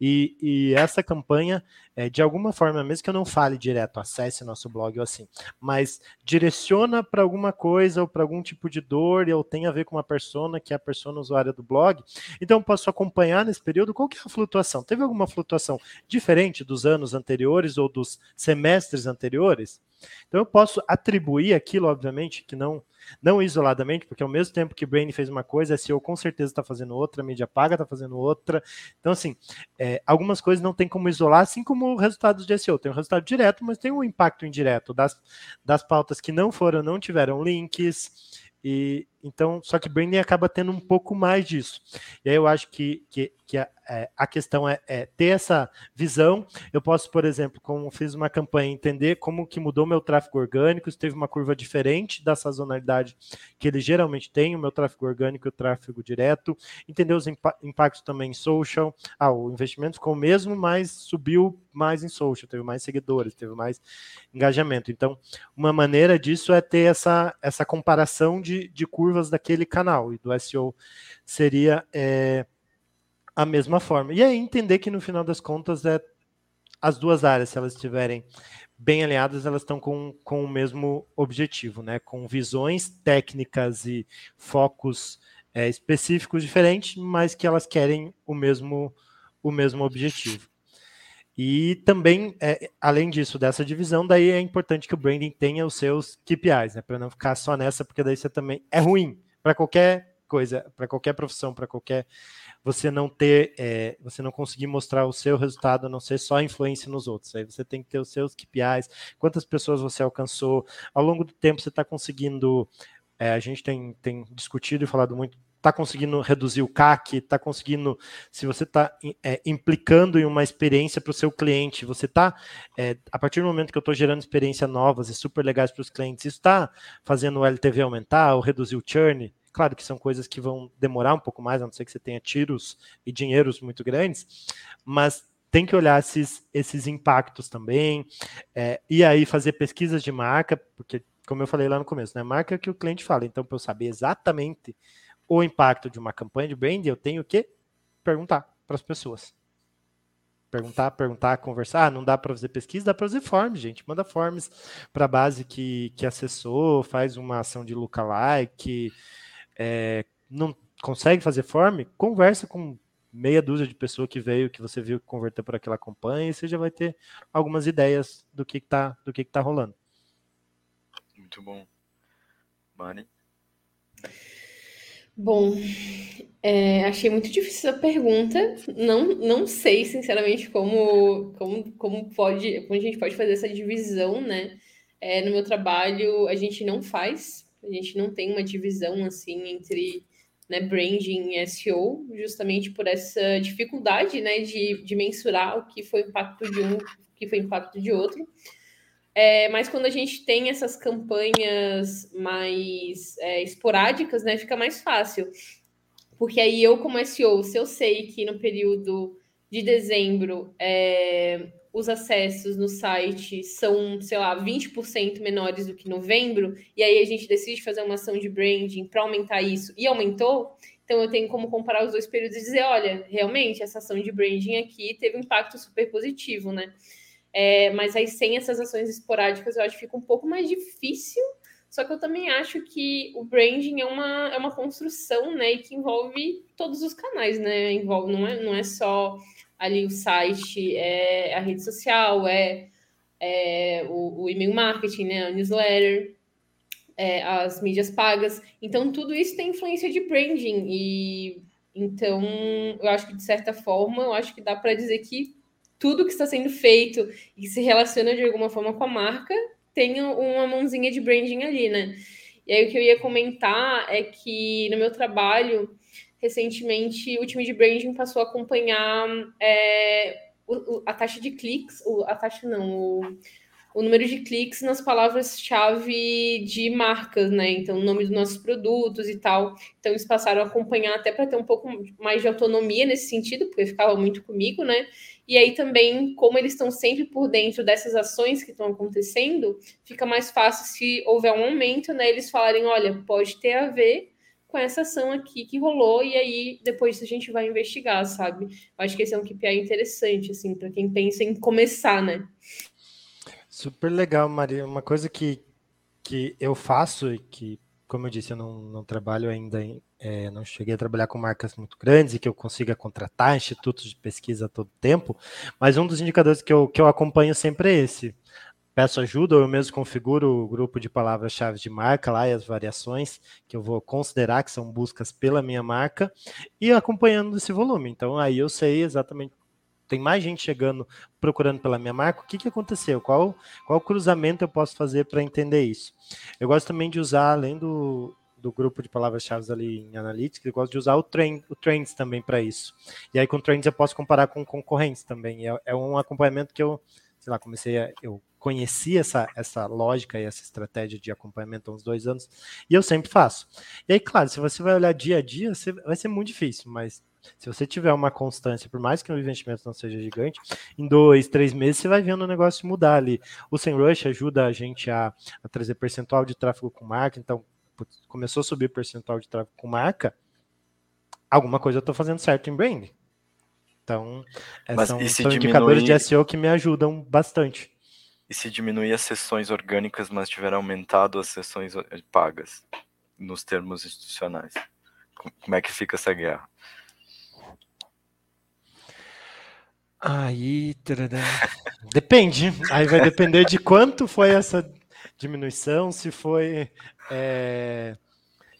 e, e essa campanha, é, de alguma forma, mesmo que eu não fale direto, acesse nosso blog ou assim, mas direciona para alguma coisa ou para algum tipo de dor, ou tem a ver com uma persona, que é a persona usuária do blog, então eu posso acompanhar nesse período qual que é a flutuação. Teve alguma flutuação diferente dos anos anteriores ou dos semestres anteriores. Então eu posso atribuir aquilo, obviamente, que não não isoladamente, porque ao mesmo tempo que Brain fez uma coisa, a SEO com certeza está fazendo outra, a mídia paga está fazendo outra. Então, assim, é, algumas coisas não tem como isolar, assim como resultados de SEO. Tem um resultado direto, mas tem um impacto indireto das, das pautas que não foram, não tiveram links, e então, só que branding acaba tendo um pouco mais disso. E aí eu acho que, que, que a, é, a questão é, é, ter essa visão. Eu posso, por exemplo, como fiz uma campanha, entender como que mudou meu tráfego orgânico, se teve uma curva diferente da sazonalidade que ele geralmente tem, o meu tráfego orgânico e o tráfego direto, entender os impa impactos também em social. Ah, o investimento ficou o mesmo, mas subiu mais em social, teve mais seguidores, teve mais engajamento. Então, uma maneira disso é ter essa, essa comparação de, de curva curvas daquele canal, e do SEO seria é, a mesma forma. E aí entender que no final das contas é as duas áreas, se elas estiverem bem alinhadas, elas estão com, com o mesmo objetivo, né? Com visões técnicas e focos é, específicos diferentes, mas que elas querem o mesmo, o mesmo objetivo. E também, é, além disso, dessa divisão, daí é importante que o branding tenha os seus KPIs, né? Para não ficar só nessa, porque daí você também é ruim para qualquer coisa, para qualquer profissão, para qualquer você não ter, é, você não conseguir mostrar o seu resultado, a não ser só influência nos outros. Aí você tem que ter os seus KPIs, quantas pessoas você alcançou, ao longo do tempo você está conseguindo. É, a gente tem, tem discutido e falado muito está conseguindo reduzir o CAC, está conseguindo, se você está é, implicando em uma experiência para o seu cliente, você está, é, a partir do momento que eu estou gerando experiências novas e super legais para os clientes, isso está fazendo o LTV aumentar ou reduzir o churn? Claro que são coisas que vão demorar um pouco mais, a não ser que você tenha tiros e dinheiros muito grandes, mas tem que olhar esses, esses impactos também, é, e aí fazer pesquisas de marca, porque como eu falei lá no começo, né? Marca que o cliente fala. Então, para eu saber exatamente o impacto de uma campanha de brand, eu tenho que perguntar para as pessoas. Perguntar, perguntar, conversar. Ah, não dá para fazer pesquisa, dá para fazer forms, gente. Manda forms para a base que, que acessou, faz uma ação de lookalike. É, não consegue fazer form? Conversa com meia dúzia de pessoas que veio, que você viu que converteu por aquela campanha, e você já vai ter algumas ideias do que, está do que, que tá rolando. Muito bom. Mari? Bom, é, achei muito difícil a pergunta. Não, não sei, sinceramente, como, como, como, pode, como a gente pode fazer essa divisão, né? É, no meu trabalho, a gente não faz, a gente não tem uma divisão assim entre né, branding e SEO, justamente por essa dificuldade né, de, de mensurar o que foi impacto de um, o que foi impacto de outro. É, mas quando a gente tem essas campanhas mais é, esporádicas, né, fica mais fácil. Porque aí eu, como SEO, se eu sei que no período de dezembro é, os acessos no site são, sei lá, 20% menores do que novembro, e aí a gente decide fazer uma ação de branding para aumentar isso e aumentou, então eu tenho como comparar os dois períodos e dizer, olha, realmente essa ação de branding aqui teve um impacto super positivo, né? É, mas aí sem essas ações esporádicas eu acho que fica um pouco mais difícil. Só que eu também acho que o branding é uma, é uma construção, né? E que envolve todos os canais, né? Envolve, não é, não é só ali o site, é a rede social, é, é o, o e-mail marketing, né? A newsletter, é, as mídias pagas. Então, tudo isso tem influência de branding. E então, eu acho que de certa forma, eu acho que dá para dizer que tudo que está sendo feito e se relaciona de alguma forma com a marca tem uma mãozinha de branding ali, né? E aí o que eu ia comentar é que no meu trabalho, recentemente, o time de branding passou a acompanhar é, o, a taxa de cliques, o, a taxa não, o, o número de cliques nas palavras-chave de marcas, né? Então, o nome dos nossos produtos e tal. Então, eles passaram a acompanhar até para ter um pouco mais de autonomia nesse sentido, porque ficava muito comigo, né? E aí também, como eles estão sempre por dentro dessas ações que estão acontecendo, fica mais fácil se houver um aumento, né? Eles falarem, olha, pode ter a ver com essa ação aqui que rolou, e aí depois a gente vai investigar, sabe? Acho que esse é um KPI interessante, assim, para quem pensa em começar, né? Super legal, Maria. Uma coisa que, que eu faço e que, como eu disse, eu não, não trabalho ainda em, é, não cheguei a trabalhar com marcas muito grandes e que eu consiga contratar institutos de pesquisa a todo tempo, mas um dos indicadores que eu, que eu acompanho sempre é esse. Peço ajuda, eu mesmo configuro o grupo de palavras-chave de marca lá e as variações que eu vou considerar que são buscas pela minha marca e acompanhando esse volume. Então aí eu sei exatamente tem mais gente chegando procurando pela minha marca, o que, que aconteceu? Qual, qual cruzamento eu posso fazer para entender isso? Eu gosto também de usar, além do, do grupo de palavras-chave ali em Analytics, eu gosto de usar o, trend, o Trends também para isso. E aí com o Trends eu posso comparar com concorrentes também. É, é, um acompanhamento que eu, sei lá, comecei a, eu conheci essa, essa lógica e essa estratégia de acompanhamento há uns dois anos, e eu sempre faço. E aí, claro, se você vai olhar dia a dia, você, vai ser muito difícil, mas se você tiver uma constância, por mais que o investimento não seja gigante, em dois, três meses você vai vendo o negócio mudar ali. O SEMrush ajuda a gente a, a trazer percentual de tráfego com marca, então putz, começou a subir o percentual de tráfego com marca, alguma coisa eu estou fazendo certo em brand. Então, Mas são, são indicadores de SEO que me ajudam bastante. E se diminuir as sessões orgânicas, mas tiver aumentado as sessões eh, pagas, nos termos institucionais? Como é que fica essa guerra? Aí, depende. Aí vai depender de quanto foi essa diminuição, se foi é,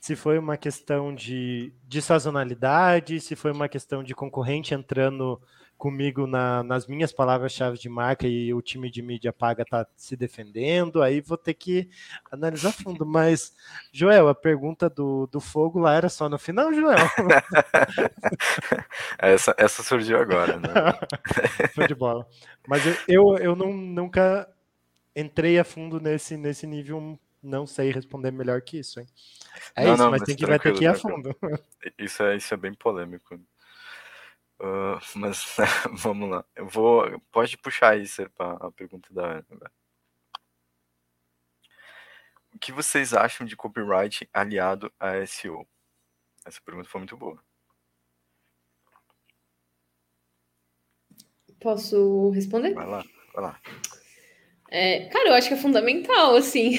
se foi uma questão de, de sazonalidade, se foi uma questão de concorrente entrando comigo na, nas minhas palavras-chave de marca e o time de mídia paga está se defendendo, aí vou ter que analisar fundo. Mas, Joel, a pergunta do, do fogo lá era só no final, Joel? essa, essa surgiu agora, né? Foi de bola. Mas eu, eu, eu não, nunca entrei a fundo nesse, nesse nível, não sei responder melhor que isso, hein? É não, isso, não, mas, mas tem que vai ter que ir a fundo. Isso é, isso é bem polêmico. Uh, mas vamos lá. Eu vou. Pode puxar aí, Serpa, a pergunta da Ana. o que vocês acham de copyright aliado a SEO? Essa pergunta foi muito boa. Posso responder? Vai lá, vai lá. É, cara, eu acho que é fundamental, assim.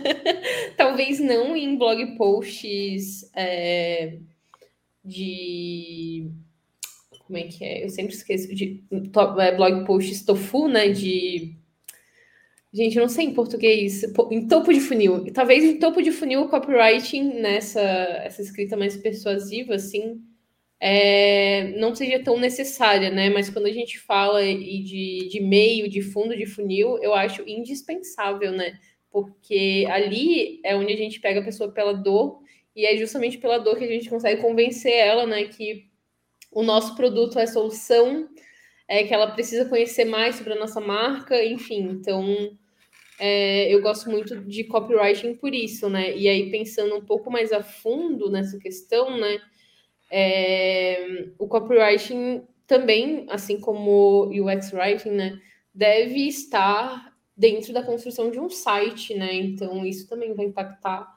Talvez não em blog posts é, de. Como é que é? Eu sempre esqueço de é, blog posts tofu, né? De. Gente, eu não sei em português. Em topo de funil. Talvez em topo de funil, copywriting nessa essa escrita mais persuasiva, assim, é, não seja tão necessária, né? Mas quando a gente fala de, de meio, de fundo de funil, eu acho indispensável, né? Porque ali é onde a gente pega a pessoa pela dor, e é justamente pela dor que a gente consegue convencer ela, né? Que o nosso produto é solução, é que ela precisa conhecer mais sobre a nossa marca, enfim. Então, é, eu gosto muito de copywriting por isso, né? E aí, pensando um pouco mais a fundo nessa questão, né? É, o copywriting também, assim como o UX writing, né, deve estar dentro da construção de um site, né? Então isso também vai impactar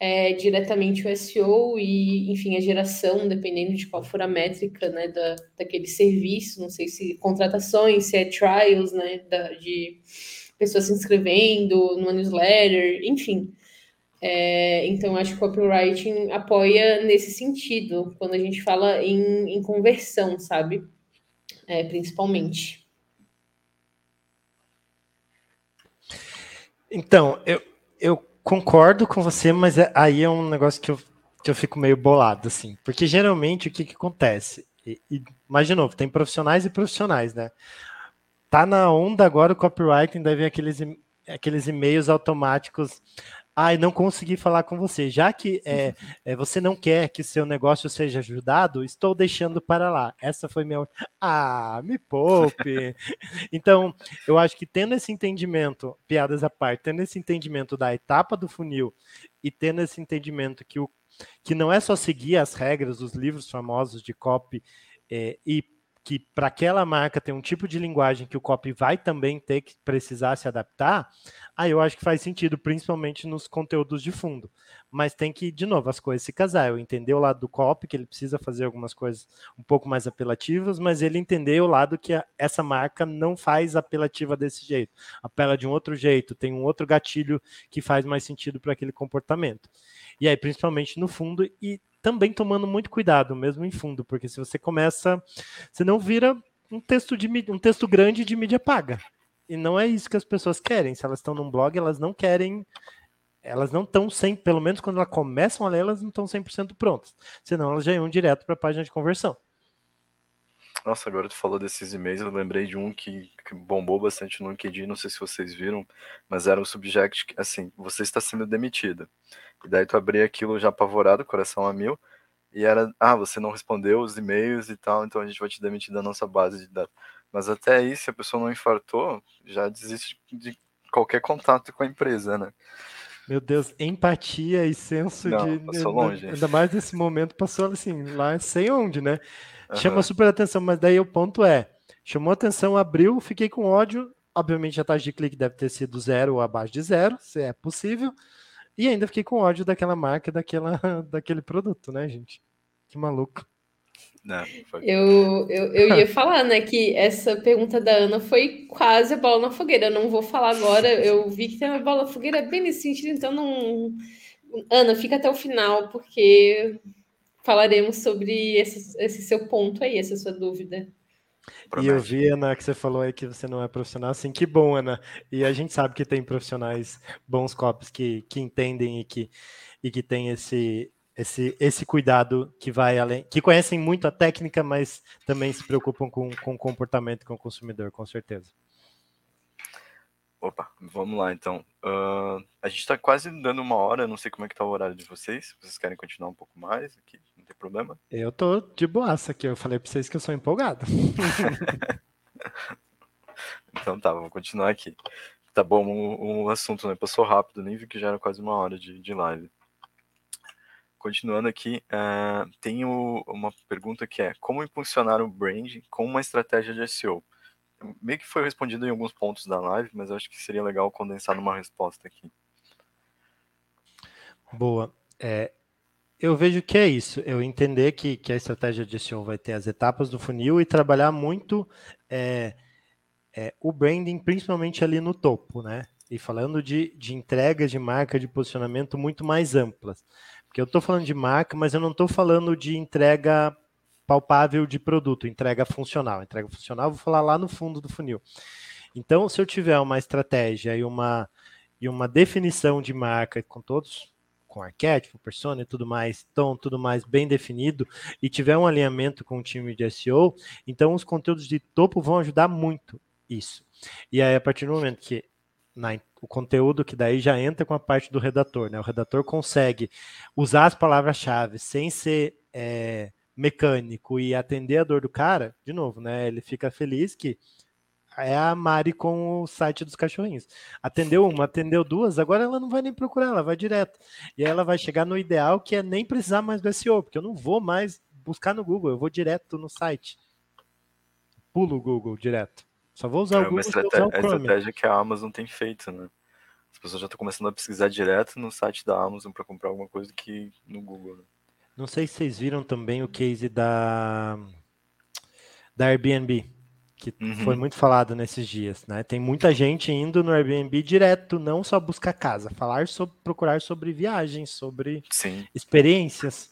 é, diretamente o SEO e, enfim, a geração, dependendo de qual for a métrica, né, da, daquele serviço, não sei se contratações, se é trials, né, da, de pessoas se inscrevendo no newsletter, enfim. É, então, acho que o copywriting apoia nesse sentido, quando a gente fala em, em conversão, sabe? É, principalmente. Então, eu, eu concordo com você, mas é, aí é um negócio que eu, que eu fico meio bolado, assim. Porque geralmente o que, que acontece? E, e, mas, de novo, tem profissionais e profissionais, né? Tá na onda agora o copywriting, deve aqueles, aqueles e-mails automáticos ai, não consegui falar com você. Já que é, é, você não quer que seu negócio seja ajudado, estou deixando para lá. Essa foi minha. Ah, me poupe. então, eu acho que tendo esse entendimento, piadas à parte, tendo esse entendimento da etapa do funil e tendo esse entendimento que, o, que não é só seguir as regras dos livros famosos de copy é, e que para aquela marca tem um tipo de linguagem que o copy vai também ter que precisar se adaptar, aí eu acho que faz sentido, principalmente nos conteúdos de fundo. Mas tem que, de novo, as coisas se casar. Eu entender o lado do copy, que ele precisa fazer algumas coisas um pouco mais apelativas, mas ele entender o lado que a, essa marca não faz apelativa desse jeito. Apela de um outro jeito, tem um outro gatilho que faz mais sentido para aquele comportamento. E aí, principalmente no fundo, e também tomando muito cuidado, mesmo em fundo, porque se você começa, você não vira um texto de um texto grande de mídia paga. E não é isso que as pessoas querem. Se elas estão num blog, elas não querem elas não estão sem, pelo menos quando elas começam a ler, elas não estão 100% prontas. Senão elas já iam direto para a página de conversão. Nossa, agora tu falou desses e-mails, eu lembrei de um que, que, bombou bastante no LinkedIn, não sei se vocês viram, mas era um subject, assim, você está sendo demitida. E daí tu abria aquilo já apavorado, coração a mil, e era, ah, você não respondeu os e-mails e tal, então a gente vai te demitir da nossa base de dados. Mas até aí, se a pessoa não infartou, já desiste de qualquer contato com a empresa, né? Meu Deus, empatia e senso não, de. Passou longe. Ainda mais nesse momento, passou assim, lá sei onde, né? Uhum. Chama super atenção, mas daí o ponto é: chamou atenção, abriu, fiquei com ódio. Obviamente a taxa de clique deve ter sido zero ou abaixo de zero, se é possível. E ainda fiquei com ódio daquela marca, daquela, daquele produto, né, gente? Que maluco. Não, eu, eu, eu ia falar, né, que essa pergunta da Ana foi quase a bola na fogueira. Eu não vou falar agora, eu vi que tem uma bola na fogueira bem nesse sentido, então não. Ana, fica até o final, porque falaremos sobre esse, esse seu ponto aí, essa sua dúvida. Promete. E eu vi, Ana, que você falou aí que você não é profissional. Assim, que bom, Ana. E a gente sabe que tem profissionais bons copies que, que entendem e que, e que tem esse, esse, esse cuidado que vai além, que conhecem muito a técnica, mas também se preocupam com, com o comportamento com o consumidor, com certeza. Opa, vamos lá então. Uh, a gente está quase dando uma hora, não sei como é que tá o horário de vocês. Vocês querem continuar um pouco mais aqui? Não tem problema? Eu tô de boaça aqui, eu falei para vocês que eu sou empolgado. então tá, vamos continuar aqui. Tá bom, o, o assunto né, passou rápido, nem vi que já era quase uma hora de, de live. Continuando aqui, uh, tenho uma pergunta que é: como impulsionar o brand com uma estratégia de SEO? meio que foi respondido em alguns pontos da live, mas acho que seria legal condensar numa resposta aqui. Boa. É, eu vejo que é isso. Eu entender que, que a estratégia de SEO vai ter as etapas do funil e trabalhar muito é, é, o branding, principalmente ali no topo, né? E falando de, de entregas de marca, de posicionamento muito mais amplas. Porque eu estou falando de marca, mas eu não estou falando de entrega palpável de produto, entrega funcional. Entrega funcional, vou falar lá no fundo do funil. Então, se eu tiver uma estratégia e uma, e uma definição de marca com todos com arquétipo, persona e tudo mais, tom, tudo mais bem definido, e tiver um alinhamento com o time de SEO, então os conteúdos de topo vão ajudar muito isso. E aí, a partir do momento que na, o conteúdo que daí já entra com a parte do redator, né? O redator consegue usar as palavras-chave sem ser é, mecânico e atender a dor do cara, de novo, né? Ele fica feliz que é a Mari com o site dos cachorrinhos. Atendeu uma, atendeu duas, agora ela não vai nem procurar, ela vai direto. E aí ela vai chegar no ideal que é nem precisar mais do SEO, porque eu não vou mais buscar no Google, eu vou direto no site. Pulo o Google direto. Só vou usar é o Google. Estratégia, usar o Chrome. a estratégia que a Amazon tem feito, né? As pessoas já estão começando a pesquisar direto no site da Amazon para comprar alguma coisa que no Google. Né? Não sei se vocês viram também o case da da Airbnb que uhum. foi muito falado nesses dias, né? Tem muita gente indo no Airbnb direto, não só buscar casa, falar sobre, procurar sobre viagens, sobre Sim. experiências.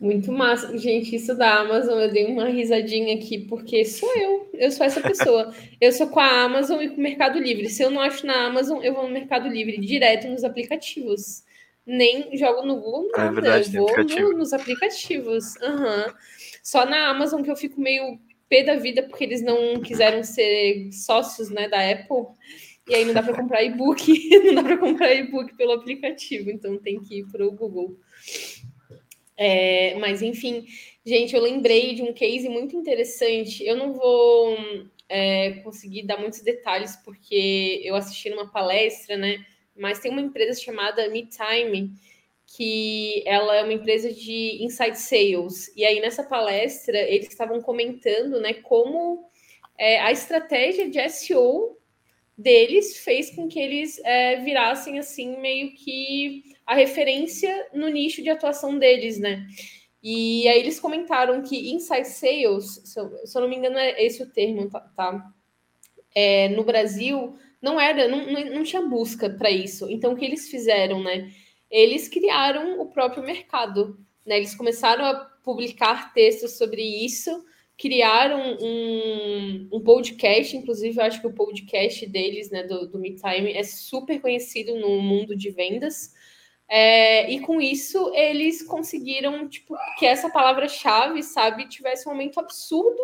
Muito massa. Gente, isso da Amazon, eu dei uma risadinha aqui, porque sou eu. Eu sou essa pessoa. eu sou com a Amazon e com o Mercado Livre. Se eu não acho na Amazon, eu vou no Mercado Livre, direto nos aplicativos. Nem jogo no Google, nada. É verdade, eu vou aplicativo. no, nos aplicativos. Uhum. Só na Amazon que eu fico meio pé da vida, porque eles não quiseram ser sócios né, da Apple. E aí não dá para comprar e-book, não dá para comprar e-book pelo aplicativo, então tem que ir para o Google. É, mas enfim, gente, eu lembrei de um case muito interessante. Eu não vou é, conseguir dar muitos detalhes porque eu assisti numa palestra, né? Mas tem uma empresa chamada MeTime que ela é uma empresa de inside sales. E aí, nessa palestra, eles estavam comentando né, como é, a estratégia de SEO deles fez com que eles é, virassem assim meio que a referência no nicho de atuação deles, né? E aí eles comentaram que inside sales, se eu, se eu não me engano é esse o termo, tá? tá? É, no Brasil não era, não, não tinha busca para isso. Então o que eles fizeram, né? eles criaram o próprio mercado. Né? Eles começaram a publicar textos sobre isso, criaram um, um podcast, inclusive eu acho que o podcast deles, né, do, do é super conhecido no mundo de vendas. É, e com isso eles conseguiram tipo, que essa palavra-chave, sabe, tivesse um aumento absurdo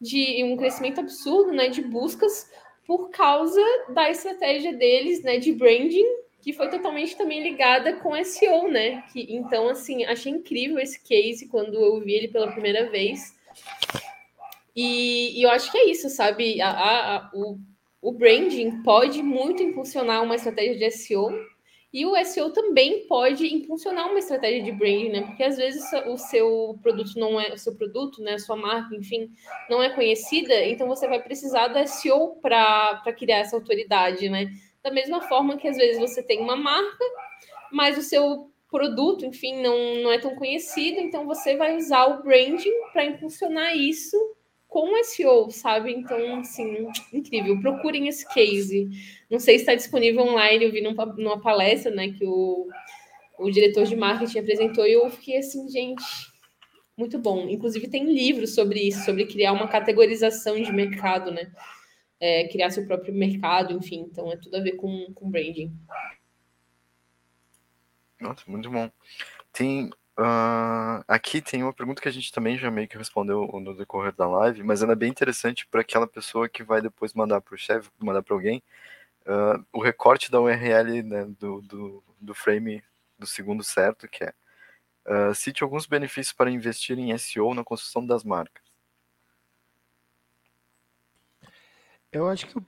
de um crescimento absurdo, né, de buscas por causa da estratégia deles, né, de branding que foi totalmente também ligada com SEO, né? Que, então, assim, achei incrível esse case quando eu vi ele pela primeira vez. E, e eu acho que é isso, sabe? A, a, a, o, o branding pode muito impulsionar uma estratégia de SEO, e o SEO também pode impulsionar uma estratégia de branding, né? Porque às vezes o seu produto não é o seu produto, né? Sua marca, enfim, não é conhecida, então você vai precisar do SEO para criar essa autoridade, né? Da mesma forma que às vezes você tem uma marca, mas o seu produto, enfim, não, não é tão conhecido, então você vai usar o branding para impulsionar isso com SEO, sabe? Então, assim, incrível. Procurem esse case. Não sei se está disponível online, eu vi numa, numa palestra, né, que o, o diretor de marketing apresentou e eu fiquei assim, gente, muito bom. Inclusive tem livros sobre isso, sobre criar uma categorização de mercado, né? é, criar seu próprio mercado, enfim. Então é tudo a ver com, com branding. Nossa, muito bom. Tem. Uh, aqui tem uma pergunta que a gente também já meio que respondeu no decorrer da live, mas ela é bem interessante para aquela pessoa que vai depois mandar para o chefe, mandar para alguém, uh, o recorte da URL né, do, do, do, frame do segundo certo, que é uh, cite alguns benefícios para investir em SEO na construção das marcas. Eu acho que o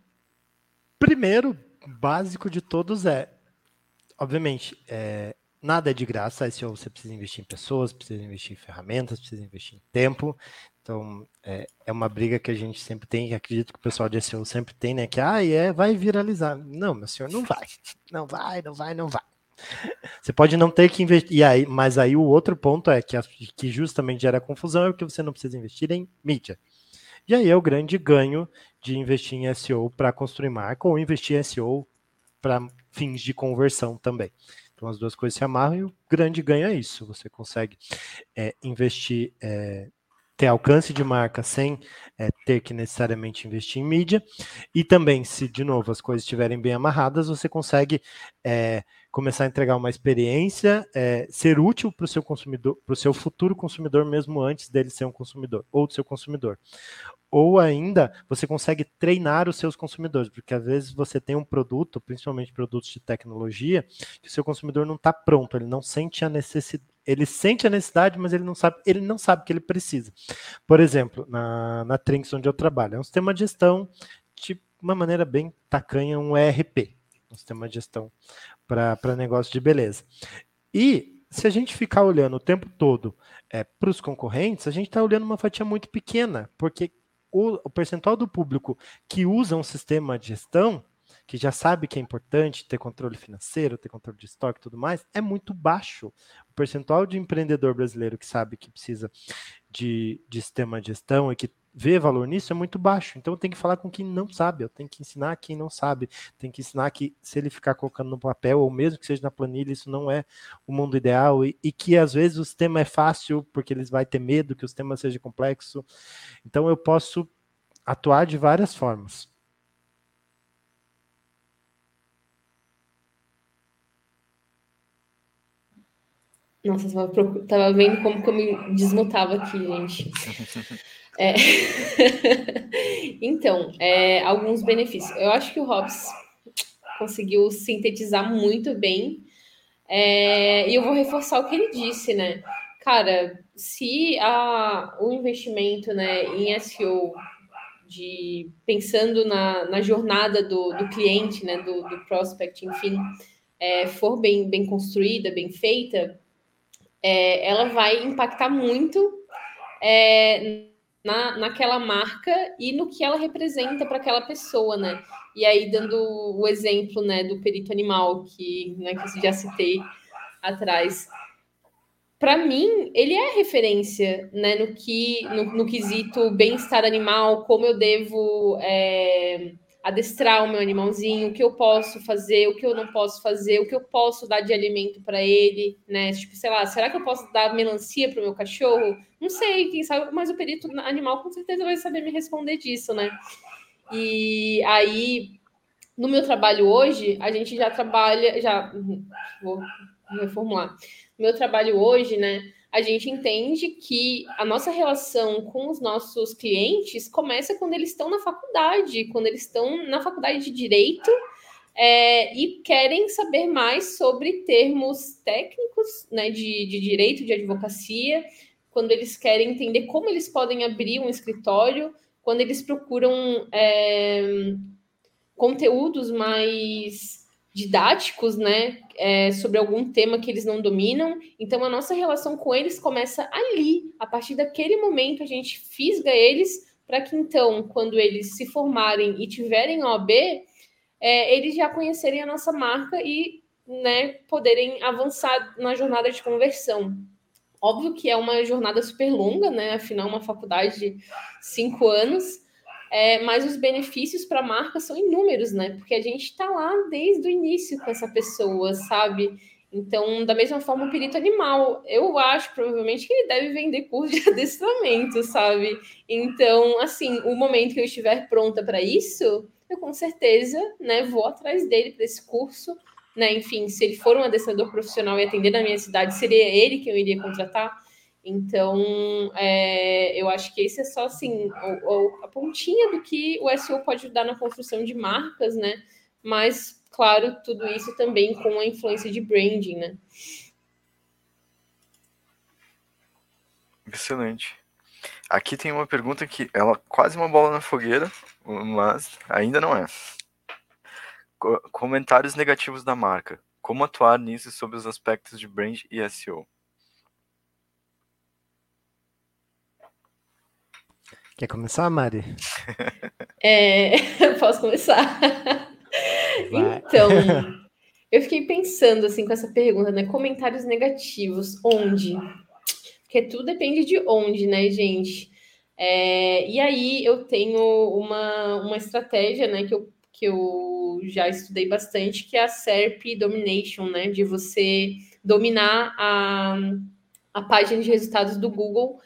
primeiro básico de todos é, obviamente, é, nada é de graça. SEO você precisa investir em pessoas, precisa investir em ferramentas, precisa investir em tempo. Então, é, é uma briga que a gente sempre tem, acredito que o pessoal de SEO sempre tem, né? Que, ah, é, vai viralizar. Não, meu senhor, não vai. Não vai, não vai, não vai. Você pode não ter que investir. Aí, mas aí o outro ponto é que, que justamente gera confusão é que você não precisa investir em mídia. E aí é o grande ganho de investir em SEO para construir marca ou investir em SEO para fins de conversão também. Então as duas coisas se amarram e o grande ganho é isso. Você consegue é, investir, é, ter alcance de marca sem é, ter que necessariamente investir em mídia. E também, se de novo as coisas estiverem bem amarradas, você consegue é, começar a entregar uma experiência, é, ser útil para o seu consumidor, para o seu futuro consumidor, mesmo antes dele ser um consumidor, ou do seu consumidor. Ou ainda, você consegue treinar os seus consumidores, porque às vezes você tem um produto, principalmente produtos de tecnologia, que o seu consumidor não está pronto, ele não sente a necessidade ele sente a necessidade, mas ele não sabe, ele não sabe que ele precisa. Por exemplo, na, na Trinks, onde eu trabalho, é um sistema de gestão de uma maneira bem tacanha, um ERP, um sistema de gestão para negócio de beleza. E se a gente ficar olhando o tempo todo é, para os concorrentes, a gente está olhando uma fatia muito pequena, porque o, o percentual do público que usa um sistema de gestão que já sabe que é importante ter controle financeiro, ter controle de estoque e tudo mais, é muito baixo. O percentual de empreendedor brasileiro que sabe que precisa de, de sistema de gestão e que vê valor nisso é muito baixo. Então eu tenho que falar com quem não sabe, eu tenho que ensinar quem não sabe, tenho que ensinar que se ele ficar colocando no papel, ou mesmo que seja na planilha, isso não é o mundo ideal, e, e que às vezes o sistema é fácil, porque eles vai ter medo que o sistema seja complexo. Então eu posso atuar de várias formas. Nossa, eu tava, tava vendo como que eu me desmutava aqui, gente. É... então, é, alguns benefícios. Eu acho que o Hobbes conseguiu sintetizar muito bem. É, e eu vou reforçar o que ele disse, né? Cara, se a, o investimento né, em SEO, de, pensando na, na jornada do, do cliente, né, do, do prospect, enfim, é, for bem, bem construída, bem feita, é, ela vai impactar muito é, na, naquela marca e no que ela representa para aquela pessoa, né? E aí, dando o exemplo né, do perito animal, que, né, que já citei atrás. Para mim, ele é referência né, no que no, no quesito bem-estar animal, como eu devo é, adestrar o meu animalzinho, o que eu posso fazer, o que eu não posso fazer, o que eu posso dar de alimento para ele, né? Tipo, sei lá, será que eu posso dar melancia para o meu cachorro? Não sei, quem sabe, mas o perito animal com certeza vai saber me responder disso, né? E aí, no meu trabalho hoje, a gente já trabalha, já vou reformular. No meu trabalho hoje, né? A gente entende que a nossa relação com os nossos clientes começa quando eles estão na faculdade, quando eles estão na faculdade de direito é, e querem saber mais sobre termos técnicos né, de, de direito, de advocacia, quando eles querem entender como eles podem abrir um escritório, quando eles procuram é, conteúdos mais didáticos, né, é, sobre algum tema que eles não dominam. Então, a nossa relação com eles começa ali. A partir daquele momento, a gente fisga eles para que, então, quando eles se formarem e tiverem OB, é, eles já conhecerem a nossa marca e né, poderem avançar na jornada de conversão. Óbvio que é uma jornada super longa, né? Afinal, uma faculdade de cinco anos é, mas os benefícios para a marca são inúmeros, né? Porque a gente está lá desde o início com essa pessoa, sabe? Então, da mesma forma, o perito animal, eu acho provavelmente que ele deve vender curso de adestramento, sabe? Então, assim, o momento que eu estiver pronta para isso, eu com certeza, né, vou atrás dele para esse curso, né? Enfim, se ele for um adestrador profissional e atender na minha cidade, seria ele que eu iria contratar. Então, é, eu acho que esse é só assim o, a pontinha do que o SEO pode ajudar na construção de marcas, né? Mas, claro, tudo isso também com a influência de branding, né? Excelente. Aqui tem uma pergunta que ela quase uma bola na fogueira, mas ainda não é. Comentários negativos da marca como atuar nisso sobre os aspectos de brand e SEO? Quer começar, Mari? É, posso começar? Vai. Então, eu fiquei pensando assim com essa pergunta, né? Comentários negativos, onde? Porque tudo depende de onde, né, gente? É, e aí eu tenho uma, uma estratégia, né, que eu, que eu já estudei bastante, que é a SERP Domination, né? De você dominar a, a página de resultados do Google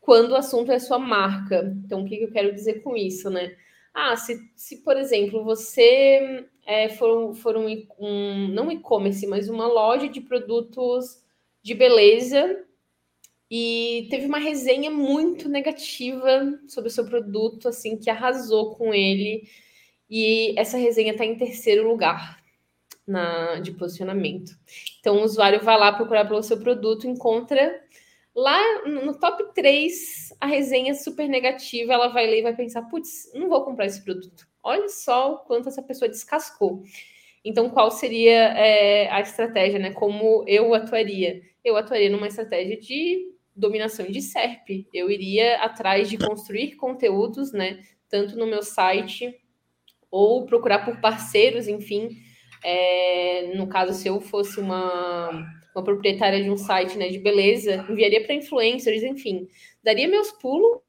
quando o assunto é sua marca. Então, o que, eu quero dizer com isso, né? Ah, se, se por exemplo, você é, for, for um, um não e-commerce, mas uma loja de produtos de beleza e teve uma resenha muito negativa sobre o seu produto, assim, que arrasou com ele. E essa resenha está em terceiro lugar na, de posicionamento. Então, o usuário vai lá procurar pelo seu produto, encontra Lá no top 3, a resenha super negativa, ela vai ler e vai pensar: putz, não vou comprar esse produto. Olha só o quanto essa pessoa descascou. Então, qual seria é, a estratégia, né? Como eu atuaria? Eu atuaria numa estratégia de dominação de SERP. Eu iria atrás de construir conteúdos, né? Tanto no meu site ou procurar por parceiros, enfim. É, no caso, se eu fosse uma uma proprietária de um site né, de beleza, enviaria para influencers, enfim, daria meus pulos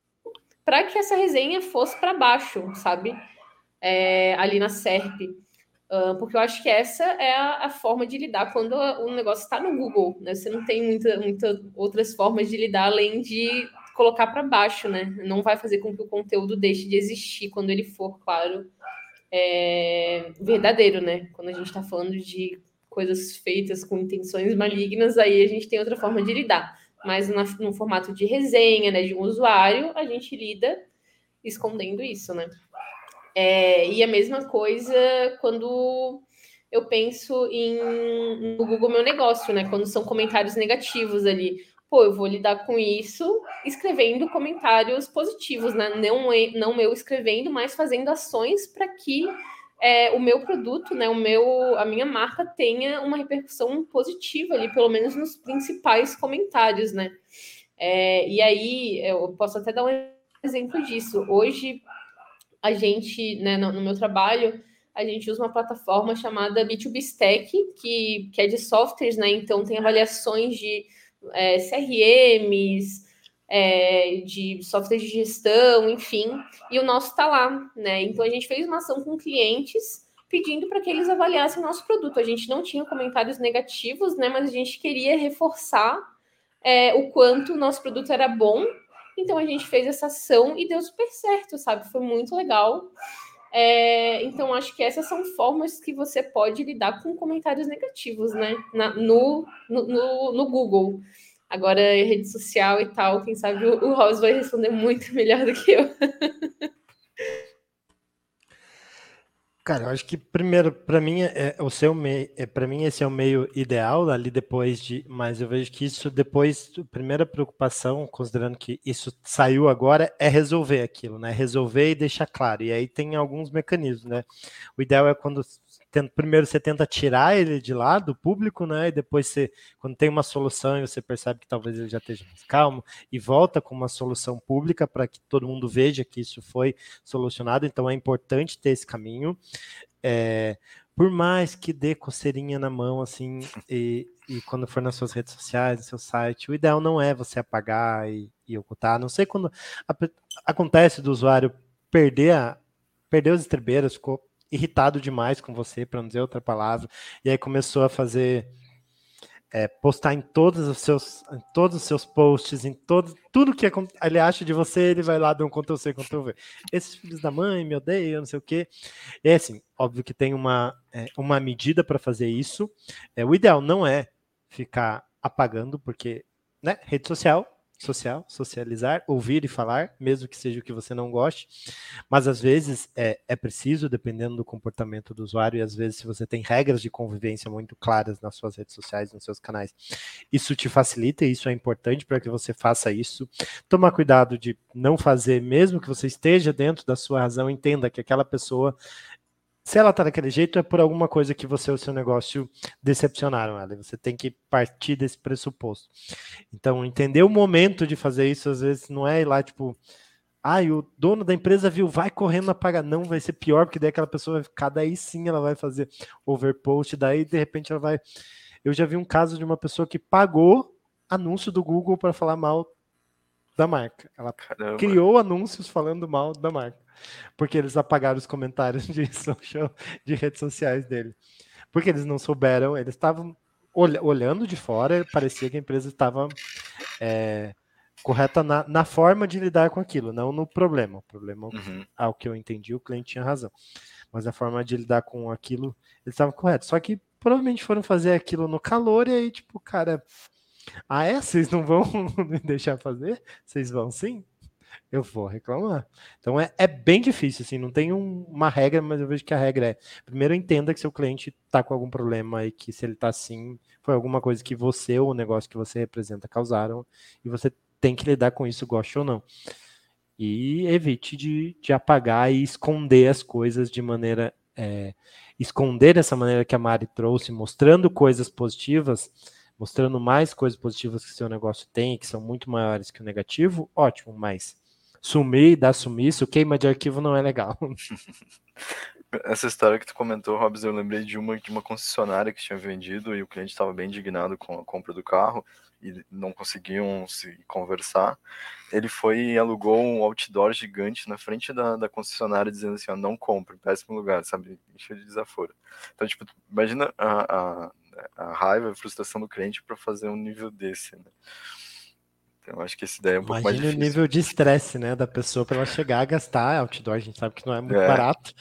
para que essa resenha fosse para baixo, sabe? É, ali na SERP. Uh, porque eu acho que essa é a, a forma de lidar quando o negócio está no Google. Né? Você não tem muitas muita outras formas de lidar além de colocar para baixo, né? Não vai fazer com que o conteúdo deixe de existir quando ele for, claro, é, verdadeiro, né? Quando a gente está falando de coisas feitas com intenções malignas, aí a gente tem outra forma de lidar. Mas na, no formato de resenha, né, de um usuário, a gente lida escondendo isso, né? É, e a mesma coisa quando eu penso em no Google Meu Negócio, né? Quando são comentários negativos ali. Pô, eu vou lidar com isso escrevendo comentários positivos, né? Não, não eu escrevendo, mas fazendo ações para que é, o meu produto, né, o meu, a minha marca tenha uma repercussão positiva ali, pelo menos nos principais comentários, né? É, e aí eu posso até dar um exemplo disso. Hoje a gente, né, no, no meu trabalho, a gente usa uma plataforma chamada B2B Stack, que, que é de softwares, né? Então tem avaliações de é, CRMs, é, de software de gestão, enfim, e o nosso está lá, né? Então a gente fez uma ação com clientes pedindo para que eles avaliassem o nosso produto. A gente não tinha comentários negativos, né? Mas a gente queria reforçar é, o quanto o nosso produto era bom. Então a gente fez essa ação e deu super certo, sabe? Foi muito legal. É, então, acho que essas são formas que você pode lidar com comentários negativos, né? Na, no, no, no, no Google. Agora, rede social e tal, quem sabe o, Ross vai responder muito melhor do que eu. Cara, eu acho que primeiro, para mim, é, o seu meio, é, para mim esse é o meio ideal ali depois de, mas eu vejo que isso depois, primeira preocupação, considerando que isso saiu agora, é resolver aquilo, né? Resolver e deixar claro. E aí tem alguns mecanismos, né? O ideal é quando primeiro você tenta tirar ele de lá do público, né? E depois você, quando tem uma solução e você percebe que talvez ele já esteja mais calmo, e volta com uma solução pública para que todo mundo veja que isso foi solucionado. Então é importante ter esse caminho. É, por mais que dê coceirinha na mão, assim, e, e, quando for nas suas redes sociais, no seu site, o ideal não é você apagar e, e ocultar. Não sei quando a, acontece do usuário perder a, perder os estribeiros, ficou irritado demais com você, para não dizer outra palavra, e aí começou a fazer é, postar em todos os seus em todos os seus posts, em todo, tudo que ele acha de você, ele vai lá dar um Ctrl C, Ctrl V. Esses filhos da mãe me odeiam, não sei o quê. É assim, óbvio que tem uma, é, uma medida para fazer isso. É, o ideal não é ficar apagando, porque né, rede social social, socializar, ouvir e falar, mesmo que seja o que você não goste, mas às vezes é, é preciso, dependendo do comportamento do usuário, e às vezes se você tem regras de convivência muito claras nas suas redes sociais, nos seus canais, isso te facilita e isso é importante para que você faça isso. Tomar cuidado de não fazer, mesmo que você esteja dentro da sua razão, entenda que aquela pessoa se ela tá daquele jeito, é por alguma coisa que você ou seu negócio decepcionaram ela. Você tem que partir desse pressuposto. Então, entender o momento de fazer isso, às vezes, não é ir lá, tipo, ah, o dono da empresa viu, vai correndo apagar. Não, vai ser pior, porque daí aquela pessoa vai ficar, daí sim ela vai fazer overpost, daí de repente ela vai. Eu já vi um caso de uma pessoa que pagou anúncio do Google para falar mal da marca. Ela Caramba. criou anúncios falando mal da marca, porque eles apagaram os comentários de social, de redes sociais dele. Porque eles não souberam, eles estavam olhando de fora, parecia que a empresa estava é, correta na, na, forma de lidar com aquilo, não no problema. O problema, uhum. ao que eu entendi, o cliente tinha razão. Mas a forma de lidar com aquilo, eles estavam corretos. Só que provavelmente foram fazer aquilo no calor e aí, tipo, cara, ah, é? Vocês não vão me deixar fazer? Vocês vão sim? Eu vou reclamar. Então é, é bem difícil, assim, não tem um, uma regra, mas eu vejo que a regra é: primeiro entenda que seu cliente está com algum problema e que se ele está assim, foi alguma coisa que você ou o negócio que você representa causaram, e você tem que lidar com isso, goste ou não. E evite de, de apagar e esconder as coisas de maneira. É, esconder dessa maneira que a Mari trouxe, mostrando coisas positivas mostrando mais coisas positivas que seu negócio tem, que são muito maiores que o negativo, ótimo, mas sumir, dar sumiço, queima de arquivo não é legal. Essa história que tu comentou, Robson, eu lembrei de uma de uma concessionária que tinha vendido e o cliente estava bem indignado com a compra do carro e não conseguiam se conversar. Ele foi e alugou um outdoor gigante na frente da, da concessionária dizendo assim, ó, não compre, péssimo lugar, sabe? Encheu de desaforo. Então, tipo, imagina a, a a raiva, a frustração do cliente para fazer um nível desse, né? Então, acho que esse daí é um Imagina pouco mais difícil. o nível de estresse, né, da pessoa para ela chegar a gastar outdoor, a gente sabe que não é muito é. barato.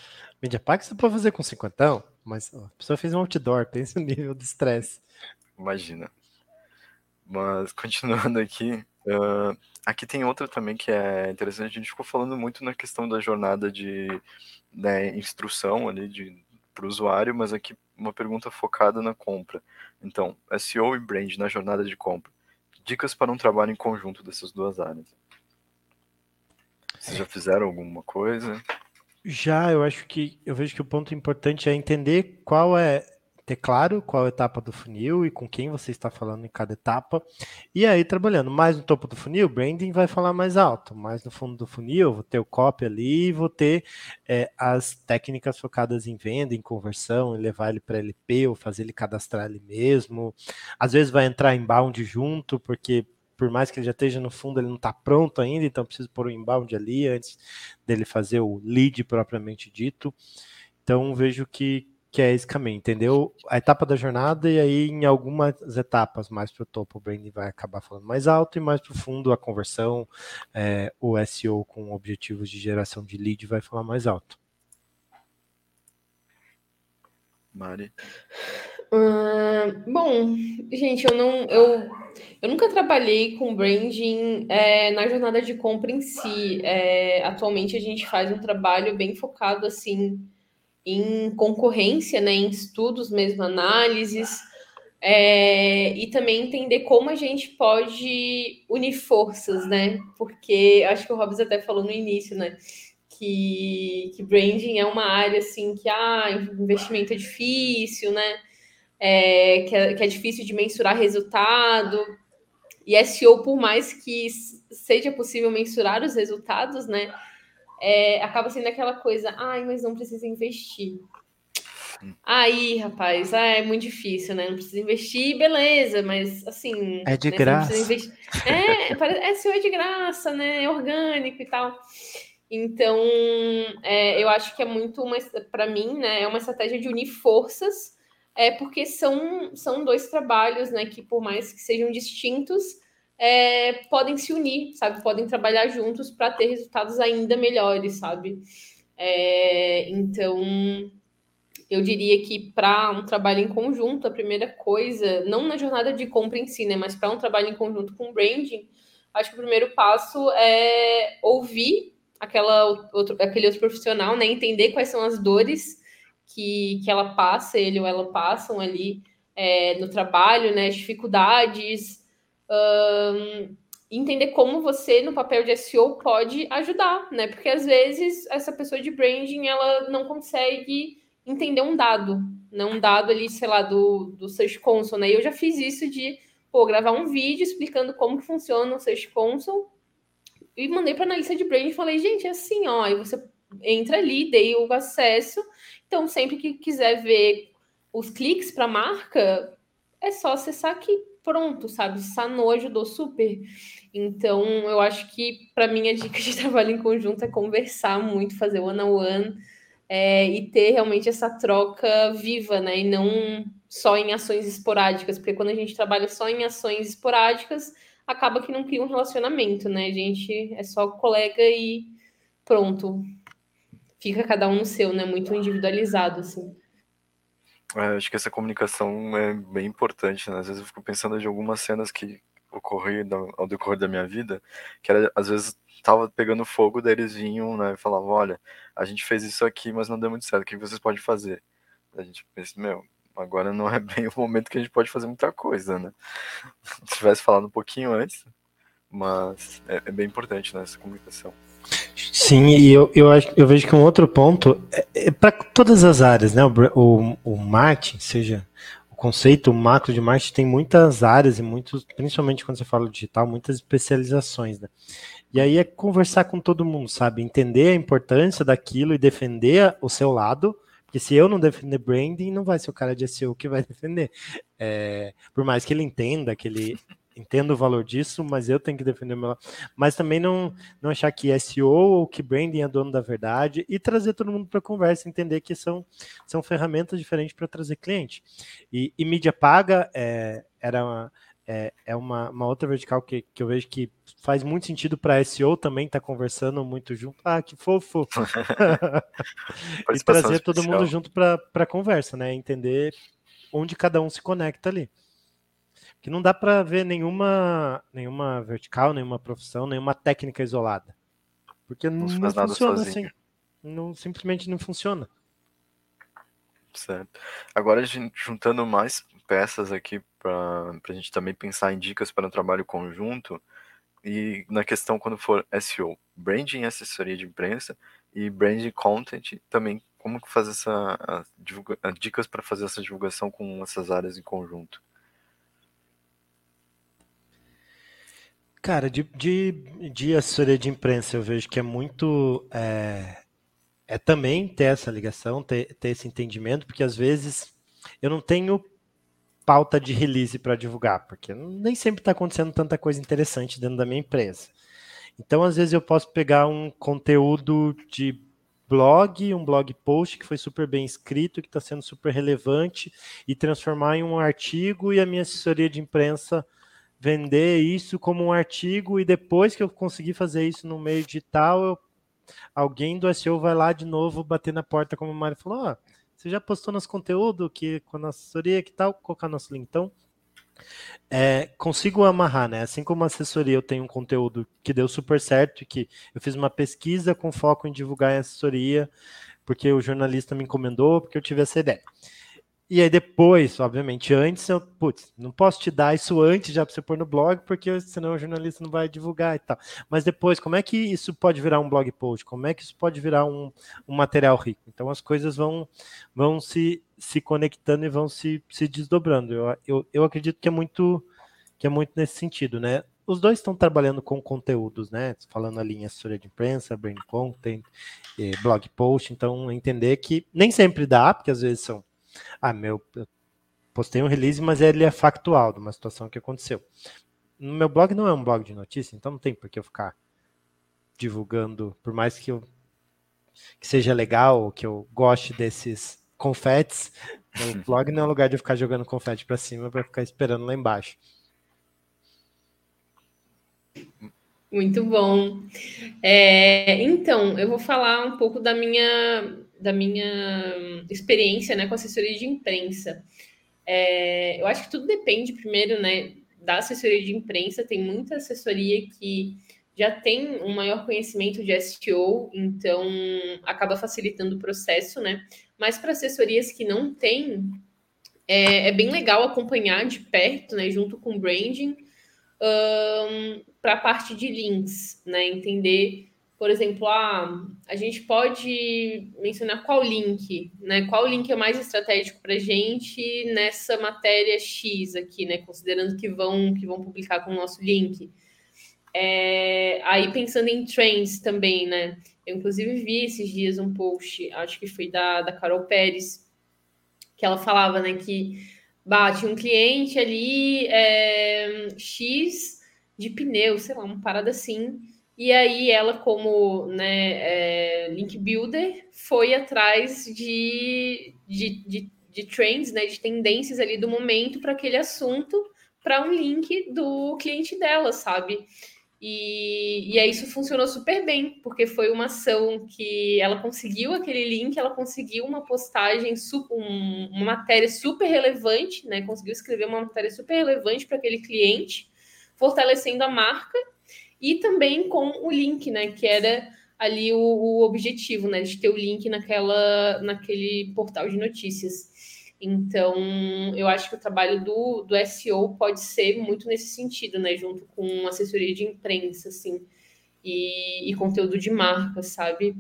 Media Pack você pode fazer com cinquentão, mas ó, a pessoa fez um outdoor, pensa no nível de estresse. Imagina. Mas, continuando aqui, uh, aqui tem outra também que é interessante, a gente ficou falando muito na questão da jornada de né, instrução ali, de para o usuário, mas aqui uma pergunta focada na compra. Então, SEO e brand na jornada de compra. Dicas para um trabalho em conjunto dessas duas áreas. Vocês já fizeram alguma coisa? Já, eu acho que eu vejo que o ponto importante é entender qual é ter claro qual etapa do funil e com quem você está falando em cada etapa. E aí, trabalhando mais no topo do funil, o branding vai falar mais alto. Mais no fundo do funil, vou ter o copy ali, vou ter é, as técnicas focadas em venda, em conversão, em levar ele para LP ou fazer ele cadastrar ele mesmo. Às vezes vai entrar inbound junto, porque por mais que ele já esteja no fundo, ele não está pronto ainda, então preciso pôr o inbound ali antes dele fazer o lead propriamente dito. Então vejo que, que é esse caminho, entendeu? A etapa da jornada, e aí em algumas etapas mais para o topo, o branding vai acabar falando mais alto, e mais para o fundo, a conversão, é, o SEO com objetivos de geração de lead vai falar mais alto. Mari? Uh, bom, gente, eu não. Eu, eu nunca trabalhei com branding é, na jornada de compra em si. É, atualmente a gente faz um trabalho bem focado assim em concorrência, né, em estudos mesmo, análises, é, e também entender como a gente pode unir forças, né? Porque acho que o Robson até falou no início, né? Que, que branding é uma área assim que ah, investimento é difícil, né? É, que, é, que é difícil de mensurar resultado. E SEO, por mais que seja possível mensurar os resultados, né? É, acaba sendo aquela coisa, ai, mas não precisa investir. Aí, rapaz, ah, é muito difícil, né? Não precisa investir, beleza, mas assim. É de né, graça. É, é seu é de graça, né? É orgânico e tal. Então, é, eu acho que é muito uma, para mim, né? É uma estratégia de unir forças, é porque são, são dois trabalhos, né? Que por mais que sejam distintos, é, podem se unir, sabe? Podem trabalhar juntos para ter resultados ainda melhores, sabe? É, então, eu diria que para um trabalho em conjunto, a primeira coisa, não na jornada de compra em si, né? Mas para um trabalho em conjunto com branding, acho que o primeiro passo é ouvir aquela outro, aquele outro profissional, né? Entender quais são as dores que, que ela passa, ele ou ela passam ali é, no trabalho, né? As dificuldades, um, entender como você, no papel de SEO, pode ajudar, né? Porque às vezes essa pessoa de branding ela não consegue entender um dado, não um dado ali, sei lá, do, do Search Console, né? E eu já fiz isso de, pô, gravar um vídeo explicando como funciona o Search Console e mandei para analista de brand e falei, gente, é assim, ó, e você entra ali, dei o acesso, então sempre que quiser ver os cliques para marca, é só acessar aqui, pronto, sabe? Sanou ajudou super. Então, eu acho que para mim a dica de trabalho em conjunto é conversar muito, fazer one on one é, e ter realmente essa troca viva, né? E não só em ações esporádicas, porque quando a gente trabalha só em ações esporádicas, acaba que não cria um relacionamento, né? A gente é só colega e pronto. Fica cada um no seu, né? Muito individualizado, assim. É, acho que essa comunicação é bem importante, né? Às vezes eu fico pensando de algumas cenas que ocorreram ao decorrer da minha vida, que era, às vezes tava pegando fogo, daí eles vinham, né, e falavam, olha, a gente fez isso aqui, mas não deu muito certo, o que vocês podem fazer? A gente pensa, meu, agora não é bem o momento que a gente pode fazer muita coisa, né? Se tivesse falado um pouquinho antes, mas é, é bem importante, né, essa comunicação. Sim, e eu, eu, acho, eu vejo que um outro ponto é, é para todas as áreas, né? O, o, o marketing, seja o conceito o macro de marketing, tem muitas áreas e muitos, principalmente quando você fala digital, muitas especializações, né? E aí é conversar com todo mundo, sabe? Entender a importância daquilo e defender o seu lado, porque se eu não defender branding, não vai ser o cara de SEO que vai defender. É, por mais que ele entenda, que ele entendo o valor disso, mas eu tenho que defender o meu. Mas também não, não achar que SEO ou que branding é dono da verdade e trazer todo mundo para conversa, entender que são, são ferramentas diferentes para trazer cliente. E, e mídia paga é, era uma, é, é uma, uma outra vertical que, que eu vejo que faz muito sentido para SEO também, tá conversando muito junto. Ah, que fofo! e trazer especial. todo mundo junto para a conversa, né? Entender onde cada um se conecta ali que não dá para ver nenhuma, nenhuma vertical, nenhuma profissão, nenhuma técnica isolada. Porque não, não, funciona sozinho. assim. Não, simplesmente não funciona. Certo. Agora, juntando mais peças aqui para a gente também pensar em dicas para um trabalho conjunto e na questão quando for SEO, branding assessoria de imprensa e branding content também como fazer essa a, a, dicas para fazer essa divulgação com essas áreas em conjunto. Cara, de, de, de assessoria de imprensa eu vejo que é muito. É, é também ter essa ligação, ter, ter esse entendimento, porque às vezes eu não tenho pauta de release para divulgar, porque nem sempre está acontecendo tanta coisa interessante dentro da minha empresa. Então, às vezes, eu posso pegar um conteúdo de blog, um blog post que foi super bem escrito, que está sendo super relevante, e transformar em um artigo e a minha assessoria de imprensa vender isso como um artigo e depois que eu conseguir fazer isso no meio digital, eu, alguém do SEO vai lá de novo bater na porta, como o Mário falou, oh, você já postou nosso conteúdo que com a assessoria, que tal? Colocar nosso link. Então, é, consigo amarrar, né? Assim como a assessoria, eu tenho um conteúdo que deu super certo, que eu fiz uma pesquisa com foco em divulgar em assessoria, porque o jornalista me encomendou, porque eu tive essa ideia. E aí depois, obviamente, antes eu, putz, não posso te dar isso antes já para você pôr no blog, porque senão o jornalista não vai divulgar e tal. Mas depois, como é que isso pode virar um blog post? Como é que isso pode virar um, um material rico? Então as coisas vão, vão se, se conectando e vão se, se desdobrando. Eu, eu, eu acredito que é muito que é muito nesse sentido, né? Os dois estão trabalhando com conteúdos, né? Falando ali em assessoria de imprensa, brand content, eh, blog post, então entender que nem sempre dá, porque às vezes são ah, meu, postei um release, mas ele é factual de uma situação que aconteceu. No meu blog não é um blog de notícia, então não tem por que eu ficar divulgando, por mais que eu que seja legal, que eu goste desses confetes, o blog não é um lugar de eu ficar jogando confete para cima para ficar esperando lá embaixo. Muito bom. É, então, eu vou falar um pouco da minha da minha experiência né, com assessoria de imprensa. É, eu acho que tudo depende, primeiro, né, da assessoria de imprensa. Tem muita assessoria que já tem um maior conhecimento de SEO, então acaba facilitando o processo, né? Mas para assessorias que não têm, é, é, bem legal acompanhar de perto, né, junto com branding, um, para a parte de links, né? Entender por exemplo, ah, a gente pode mencionar qual link, né? Qual link é mais estratégico para a gente nessa matéria X aqui, né? Considerando que vão que vão publicar com o nosso link. É, aí pensando em trends também, né? Eu inclusive vi esses dias um post, acho que foi da, da Carol Pérez, que ela falava, né, que bate um cliente ali é, X de pneu, sei lá, uma parada assim e aí ela, como né, é, link builder, foi atrás de, de, de, de trends, né, de tendências ali do momento para aquele assunto, para um link do cliente dela, sabe? E, e aí isso funcionou super bem, porque foi uma ação que ela conseguiu aquele link, ela conseguiu uma postagem, um, uma matéria super relevante, né? Conseguiu escrever uma matéria super relevante para aquele cliente, fortalecendo a marca e também com o link, né? Que era ali o, o, objetivo, né? De ter o link naquela, naquele portal de notícias. Então, eu acho que o trabalho do, do SEO pode ser muito nesse sentido, né? Junto com assessoria de imprensa, assim, e, e conteúdo de marca, sabe?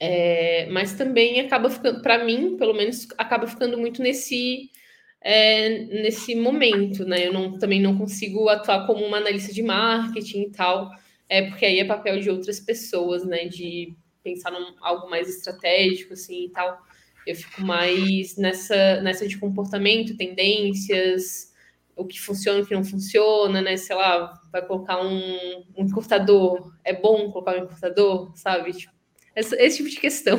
É, mas também acaba ficando, para mim, pelo menos, acaba ficando muito nesse é, nesse momento, né? Eu não, também não consigo atuar como uma analista de marketing e tal, é porque aí é papel de outras pessoas, né? De pensar em algo mais estratégico, assim e tal. Eu fico mais nessa, nessa de comportamento, tendências, o que funciona, o que não funciona, né? Sei lá, vai colocar um, um encurtador, é bom colocar um encurtador, sabe? Tipo, esse, esse tipo de questão.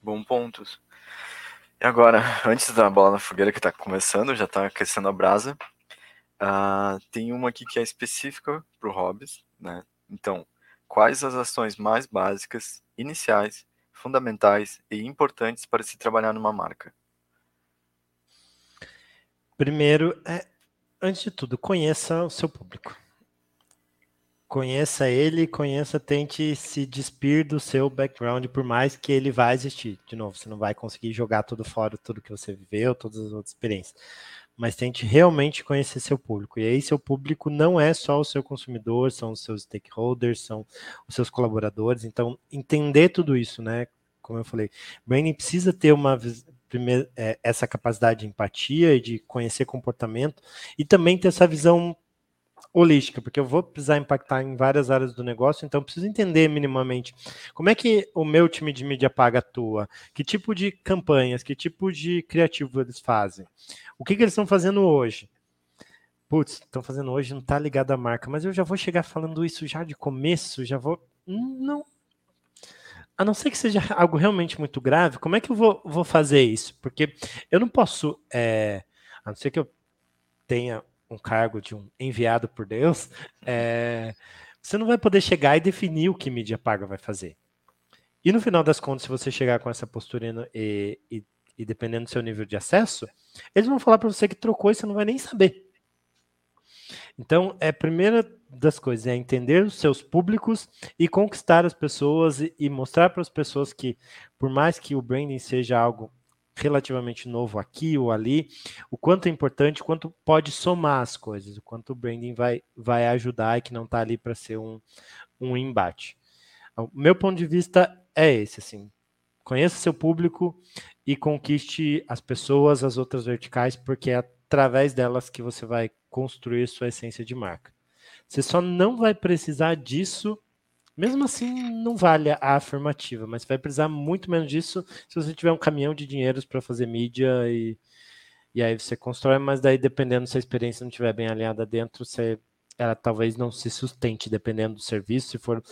Bom pontos. E agora, antes da bola na fogueira que está começando, já está aquecendo a brasa, uh, tem uma aqui que é específica para o hobbies, né? Então, quais as ações mais básicas, iniciais, fundamentais e importantes para se trabalhar numa marca? Primeiro, é, antes de tudo, conheça o seu público conheça ele, conheça, tente se despir do seu background, por mais que ele vá existir. De novo, você não vai conseguir jogar tudo fora, tudo que você viveu, todas as outras experiências. Mas tente realmente conhecer seu público. E aí, seu público não é só o seu consumidor, são os seus stakeholders, são os seus colaboradores. Então, entender tudo isso, né? Como eu falei, branding precisa ter uma primeira, é, essa capacidade de empatia e de conhecer comportamento e também ter essa visão holística, porque eu vou precisar impactar em várias áreas do negócio, então preciso entender minimamente como é que o meu time de mídia paga atua, que tipo de campanhas, que tipo de criativo eles fazem, o que, que eles estão fazendo hoje. Putz, estão fazendo hoje, não está ligado à marca, mas eu já vou chegar falando isso já de começo, já vou. Não. A não ser que seja algo realmente muito grave, como é que eu vou, vou fazer isso? Porque eu não posso. É, a não ser que eu tenha um cargo de um enviado por Deus, é, você não vai poder chegar e definir o que mídia paga vai fazer. E no final das contas, se você chegar com essa postura e, e, e dependendo do seu nível de acesso, eles vão falar para você que trocou e você não vai nem saber. Então, é a primeira das coisas é entender os seus públicos e conquistar as pessoas e, e mostrar para as pessoas que, por mais que o branding seja algo relativamente novo aqui ou ali, o quanto é importante, o quanto pode somar as coisas, o quanto o branding vai, vai ajudar e que não está ali para ser um, um embate. O meu ponto de vista é esse, assim, conheça seu público e conquiste as pessoas, as outras verticais, porque é através delas que você vai construir sua essência de marca. Você só não vai precisar disso mesmo assim, não vale a afirmativa, mas vai precisar muito menos disso se você tiver um caminhão de dinheiros para fazer mídia e, e aí você constrói, mas daí dependendo se a experiência não estiver bem alinhada dentro, você, ela talvez não se sustente, dependendo do serviço. Se for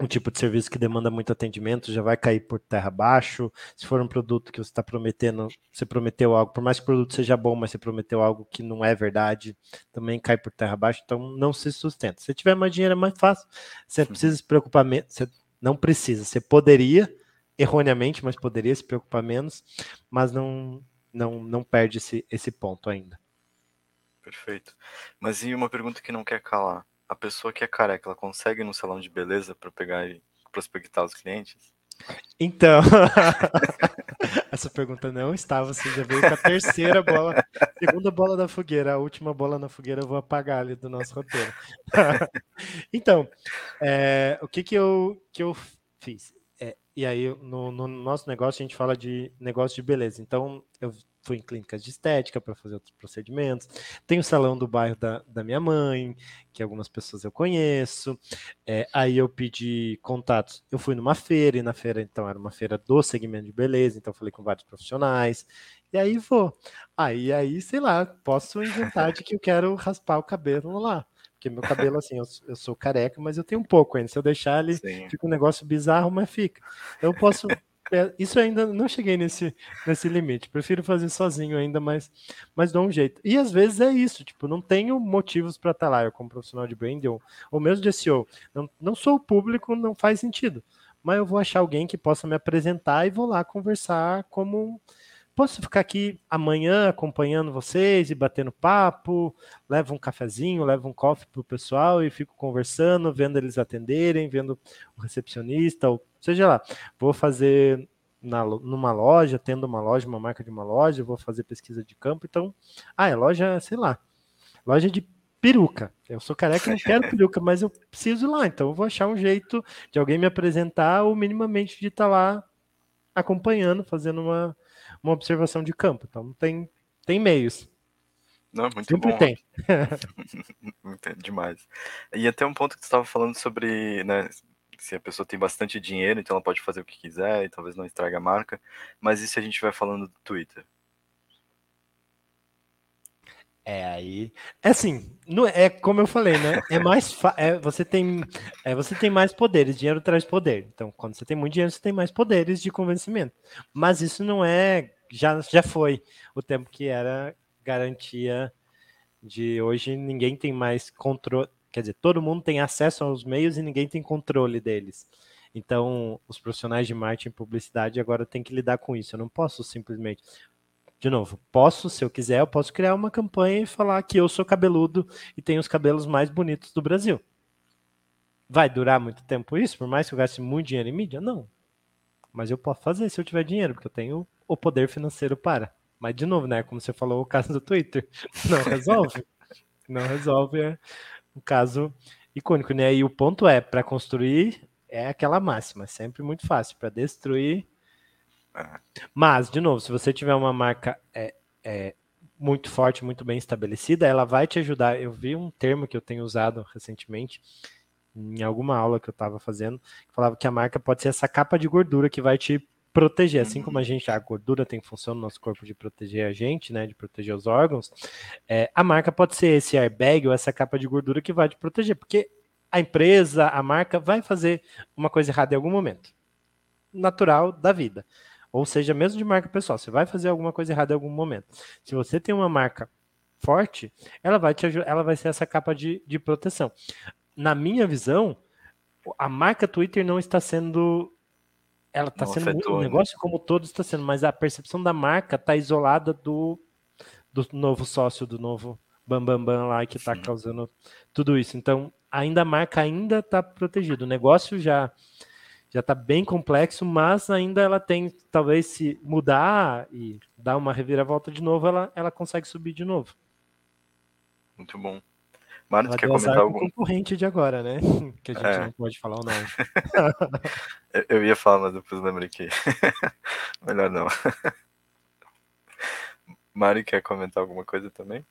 um tipo de serviço que demanda muito atendimento já vai cair por terra abaixo. Se for um produto que você está prometendo, você prometeu algo, por mais que o produto seja bom, mas você prometeu algo que não é verdade, também cai por terra abaixo, então não se sustenta. Se tiver mais dinheiro é mais fácil, você precisa se preocupar menos, você não precisa, você poderia, erroneamente, mas poderia se preocupar menos, mas não, não, não perde esse, esse ponto ainda. Perfeito. Mas e uma pergunta que não quer calar? A pessoa que é careca, ela consegue ir no salão de beleza para pegar e prospectar os clientes? Então, Essa pergunta não está, você já veio com a terceira bola, segunda bola da fogueira, a última bola na fogueira eu vou apagar ali do nosso roteiro. então, é, o que que eu, que eu fiz? É, e aí, no, no, nosso negócio, a gente fala de negócio de beleza. Então, eu fui em clínicas de estética para fazer outros procedimentos. Tem o salão do bairro da, da minha mãe, que algumas pessoas eu conheço. É, aí eu pedi contatos. Eu fui numa feira, e na feira, então, era uma feira do segmento de beleza, então falei com vários profissionais. E aí vou. Aí, aí, sei lá, posso inventar de que eu quero raspar o cabelo lá. Porque meu cabelo, assim, eu, eu, sou careca, mas eu tenho um pouco ainda. Se eu deixar ele, Sim. fica um negócio bizarro, mas fica. Eu posso é, isso ainda não cheguei nesse, nesse limite. Prefiro fazer sozinho ainda, mas, mas dou um jeito. E às vezes é isso, tipo, não tenho motivos para estar tá lá. Eu, como profissional de branding ou, ou mesmo de SEO, não, não sou o público, não faz sentido. Mas eu vou achar alguém que possa me apresentar e vou lá conversar como posso ficar aqui amanhã acompanhando vocês e batendo papo, levo um cafezinho, levo um coffee pro pessoal e fico conversando, vendo eles atenderem, vendo o recepcionista, ou seja lá. Vou fazer na, numa loja, tendo uma loja, uma marca de uma loja, vou fazer pesquisa de campo, então, ah, é loja, sei lá, loja de peruca. Eu sou careca, não quero peruca, mas eu preciso ir lá, então eu vou achar um jeito de alguém me apresentar ou minimamente de estar tá lá acompanhando, fazendo uma, uma observação de campo. Então tem, tem meios. Não, muito Sempre bom. tem. Demais. E até um ponto que você estava falando sobre, né, se a pessoa tem bastante dinheiro, então ela pode fazer o que quiser e talvez não estrague a marca. Mas se a gente vai falando do Twitter? É aí, é assim, não é, é como eu falei, né? É mais é, você tem é, você tem mais poderes, dinheiro traz poder. Então, quando você tem muito dinheiro, você tem mais poderes de convencimento. Mas isso não é já já foi o tempo que era garantia de hoje ninguém tem mais controle, quer dizer, todo mundo tem acesso aos meios e ninguém tem controle deles. Então, os profissionais de marketing e publicidade agora têm que lidar com isso. Eu não posso simplesmente de novo, posso, se eu quiser, eu posso criar uma campanha e falar que eu sou cabeludo e tenho os cabelos mais bonitos do Brasil. Vai durar muito tempo isso, por mais que eu gaste muito dinheiro em mídia? Não. Mas eu posso fazer se eu tiver dinheiro, porque eu tenho o poder financeiro para. Mas, de novo, né? Como você falou, o caso do Twitter. Não resolve. Não resolve é um caso icônico, né? E o ponto é, para construir, é aquela máxima. É sempre muito fácil. Para destruir, mas, de novo, se você tiver uma marca é, é, muito forte, muito bem estabelecida, ela vai te ajudar. Eu vi um termo que eu tenho usado recentemente em alguma aula que eu estava fazendo, que falava que a marca pode ser essa capa de gordura que vai te proteger, assim como a gente, a gordura tem função no nosso corpo de proteger a gente, né, de proteger os órgãos, é, a marca pode ser esse airbag ou essa capa de gordura que vai te proteger, porque a empresa, a marca vai fazer uma coisa errada em algum momento, natural da vida. Ou seja, mesmo de marca pessoal, você vai fazer alguma coisa errada em algum momento. Se você tem uma marca forte, ela vai te ajudar, ela vai ser essa capa de, de proteção. Na minha visão, a marca Twitter não está sendo ela está sendo afetou, um né? negócio né? como todo está sendo, mas a percepção da marca está isolada do, do novo sócio, do novo Bambambam Bam Bam lá que está causando tudo isso. Então, ainda a marca ainda está protegida. O negócio já já está bem complexo, mas ainda ela tem, talvez se mudar e dar uma reviravolta de novo, ela, ela consegue subir de novo. Muito bom. Mário, quer comentar algum? concorrente de agora, né? Que a gente é. não pode falar o nome. eu ia falar, mas depois lembrei que melhor não. Mário, quer comentar alguma coisa também?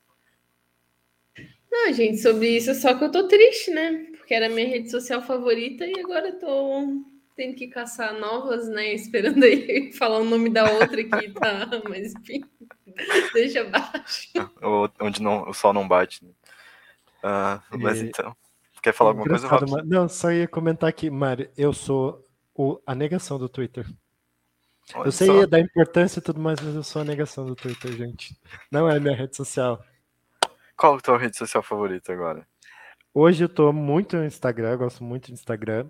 Não, gente, sobre isso, só que eu tô triste, né? Porque era minha rede social favorita e agora eu tô tendo que caçar novas, né? Esperando aí falar o nome da outra que tá, mas enfim, deixa abaixo. Onde não, o sol não bate. Né? Uh, mas então, quer falar alguma coisa, Robson? Não, só ia comentar aqui, Mário, eu sou o, a negação do Twitter. Olha eu sei só. da importância e tudo mais, mas eu sou a negação do Twitter, gente. Não é minha rede social. Qual é a tua rede social favorita agora? Hoje eu tô muito no Instagram, gosto muito do Instagram.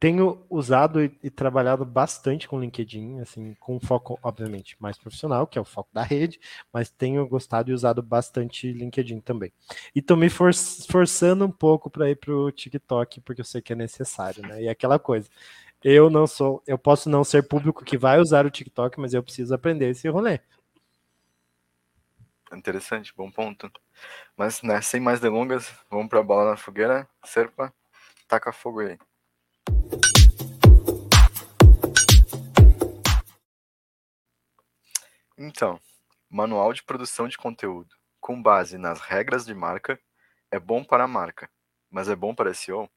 Tenho usado e, e, trabalhado bastante com LinkedIn, assim, com foco, obviamente, mais profissional, que é o foco da rede, mas tenho gostado e usado bastante LinkedIn também. E tô me for, forçando um pouco para ir pro TikTok, porque eu sei que é necessário, né? E é aquela coisa. Eu não sou, eu posso não ser público que vai usar o TikTok, mas eu preciso aprender esse rolê. Interessante, bom ponto. Mas, né, sem mais delongas, vamos para a bola na fogueira. Serpa, taca fogo aí. Então, manual de produção de conteúdo com base nas regras de marca é bom para a marca, mas é bom para SEO?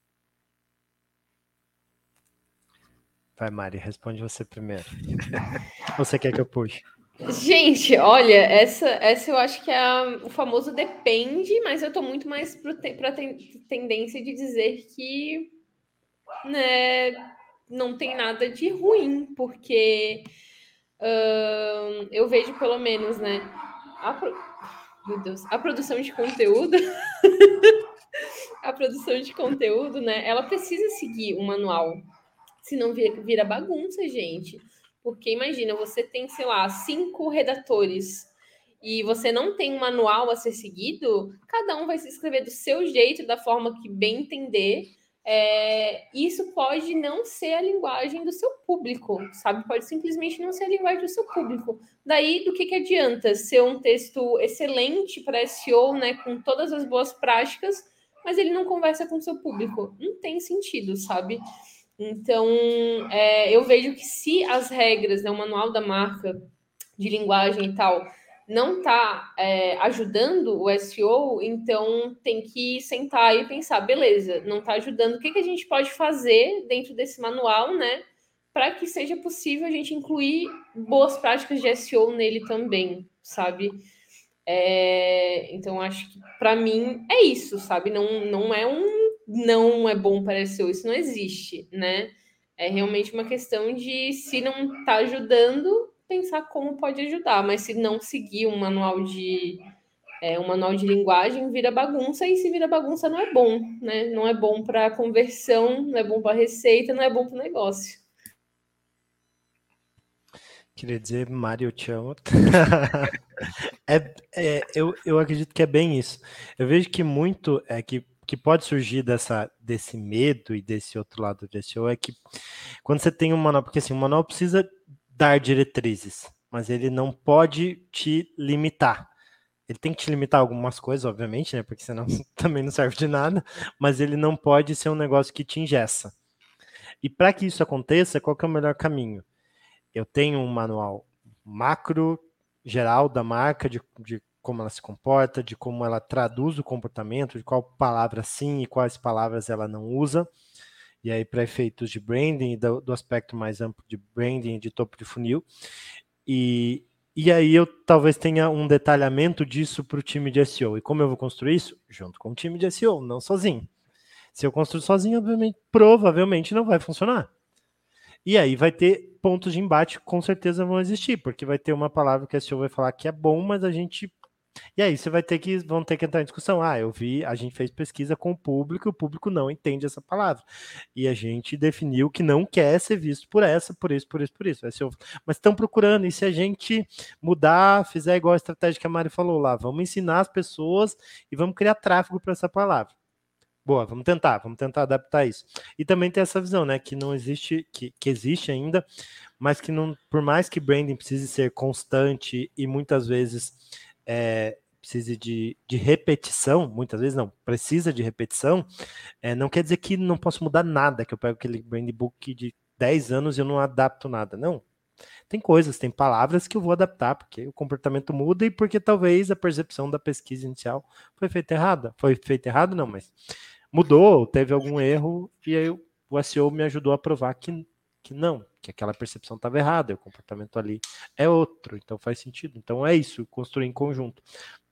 Vai, Mari, responde você primeiro. você quer que eu puxe? Gente, olha, essa, essa eu acho que é a, o famoso depende, mas eu tô muito mais para ten, tendência de dizer que né, não tem nada de ruim, porque uh, eu vejo pelo menos, né? A, meu Deus, a produção de conteúdo. a produção de conteúdo, né? Ela precisa seguir um manual. Senão vira bagunça, gente. Porque imagina, você tem, sei lá, cinco redatores e você não tem um manual a ser seguido, cada um vai se escrever do seu jeito, da forma que bem entender. É, isso pode não ser a linguagem do seu público, sabe? Pode simplesmente não ser a linguagem do seu público. Daí, do que, que adianta ser um texto excelente para SEO, né, com todas as boas práticas, mas ele não conversa com o seu público? Não tem sentido, sabe? Então, é, eu vejo que se as regras, né, o manual da marca de linguagem e tal, não está é, ajudando o SEO, então tem que sentar e pensar, beleza, não está ajudando, o que, que a gente pode fazer dentro desse manual, né? Para que seja possível a gente incluir boas práticas de SEO nele também, sabe? É, então, acho que para mim é isso, sabe? Não, não é um não é bom para SEO, isso não existe, né? É realmente uma questão de se não está ajudando, pensar como pode ajudar, mas se não seguir um manual de é, um manual de linguagem, vira bagunça, e se vira bagunça não é bom, né? Não é bom para conversão, não é bom para receita, não é bom para negócio. Queria dizer, Mário, eu te amo. é, é, eu, eu acredito que é bem isso. Eu vejo que muito é que que pode surgir dessa, desse medo e desse outro lado do SEO é que quando você tem um manual, porque assim, o manual precisa dar diretrizes, mas ele não pode te limitar. Ele tem que te limitar algumas coisas, obviamente, né? Porque senão também não serve de nada, mas ele não pode ser um negócio que te ingessa. E para que isso aconteça, qual é o melhor caminho? Eu tenho um manual macro geral da marca, de, de como ela se comporta, de como ela traduz o comportamento, de qual palavra sim e quais palavras ela não usa. E aí, para efeitos de branding, do, do, aspecto mais amplo de branding, de topo de funil. E, e aí eu talvez tenha um detalhamento disso para o time de SEO. E como eu vou construir isso? Junto com o time de SEO, não sozinho. Se eu construir sozinho, obviamente, provavelmente não vai funcionar. E aí vai ter pontos de embate, com certeza vão existir, porque vai ter uma palavra que a SEO vai falar que é bom, mas a gente e aí você vai ter que vão ter que entrar em discussão. Ah, eu vi, a gente fez pesquisa com o público, o público não entende essa palavra. E a gente definiu que não quer ser visto por essa, por isso, por isso, por isso. Mas estão procurando, e se a gente mudar, fizer igual a estratégia que a Mari falou lá, vamos ensinar as pessoas e vamos criar tráfego para essa palavra. Boa, vamos tentar, vamos tentar adaptar isso. E também tem essa visão, né, que não existe, que, que existe ainda, mas que não, por mais que branding precise ser constante e muitas vezes é, precise de, de repetição, muitas vezes não, precisa de repetição, é, não quer dizer que não posso mudar nada, que eu pego aquele brand book de 10 anos e eu não adapto nada. Não. Tem coisas, tem palavras que eu vou adaptar, porque o comportamento muda e porque talvez a percepção da pesquisa inicial foi feita errada. Foi feita errado, não, mas mudou, teve algum erro, e aí o SEO me ajudou a provar que, que não, que aquela percepção estava errada, o comportamento ali é outro, então faz sentido. Então é isso, construir em conjunto.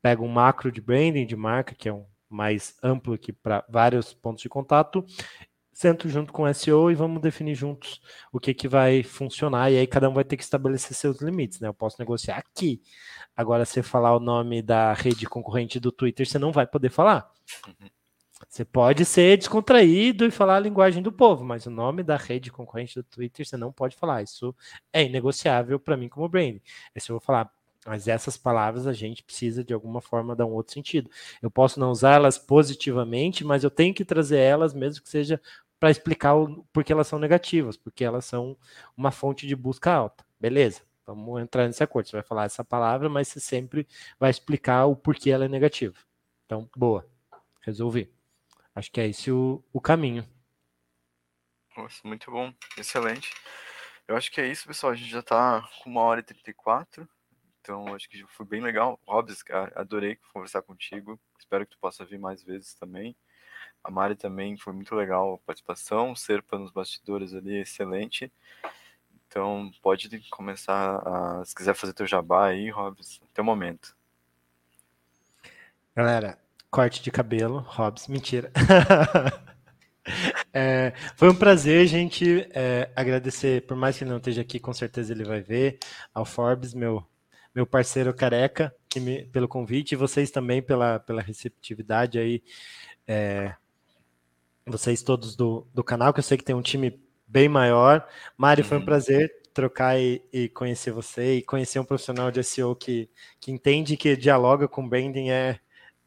Pega um macro de branding, de marca, que é um mais amplo aqui para vários pontos de contato, sento junto com o SEO e vamos definir juntos o que, que vai funcionar, e aí cada um vai ter que estabelecer seus limites, né? Eu posso negociar aqui. Agora, se falar o nome da rede concorrente do Twitter, você não vai poder falar. Uhum. Você pode ser descontraído e falar a linguagem do povo, mas o nome da rede concorrente do Twitter você não pode falar. Isso é inegociável para mim como brand. Se eu vou falar, mas essas palavras a gente precisa de alguma forma dar um outro sentido. Eu posso não usá-las positivamente, mas eu tenho que trazer elas, mesmo que seja para explicar o, por que elas são negativas, porque elas são uma fonte de busca alta. Beleza, vamos entrar nesse acordo. Você vai falar essa palavra, mas você sempre vai explicar o porquê ela é negativa. Então, boa, resolvi. Acho que é esse o, o caminho. Nossa, muito bom, excelente. Eu acho que é isso, pessoal. A gente já está com uma hora e 34. Então, acho que foi bem legal. Robs, adorei conversar contigo. Espero que tu possa vir mais vezes também. A Mari também foi muito legal a participação. O Serpa nos bastidores ali, excelente. Então, pode começar a. Se quiser fazer teu jabá aí, Robs, até o momento. Galera, corte de cabelo, Robs, mentira. É, foi um prazer, gente, é, agradecer, por mais que ele não esteja aqui, com certeza ele vai ver, ao Forbes, meu, meu parceiro careca, me, pelo convite, e vocês também pela, pela receptividade aí, é, vocês todos do, do canal, que eu sei que tem um time bem maior. Mari, foi um uhum. prazer trocar e, e, conhecer você e conhecer um profissional de SEO que, que entende que dialoga com branding é,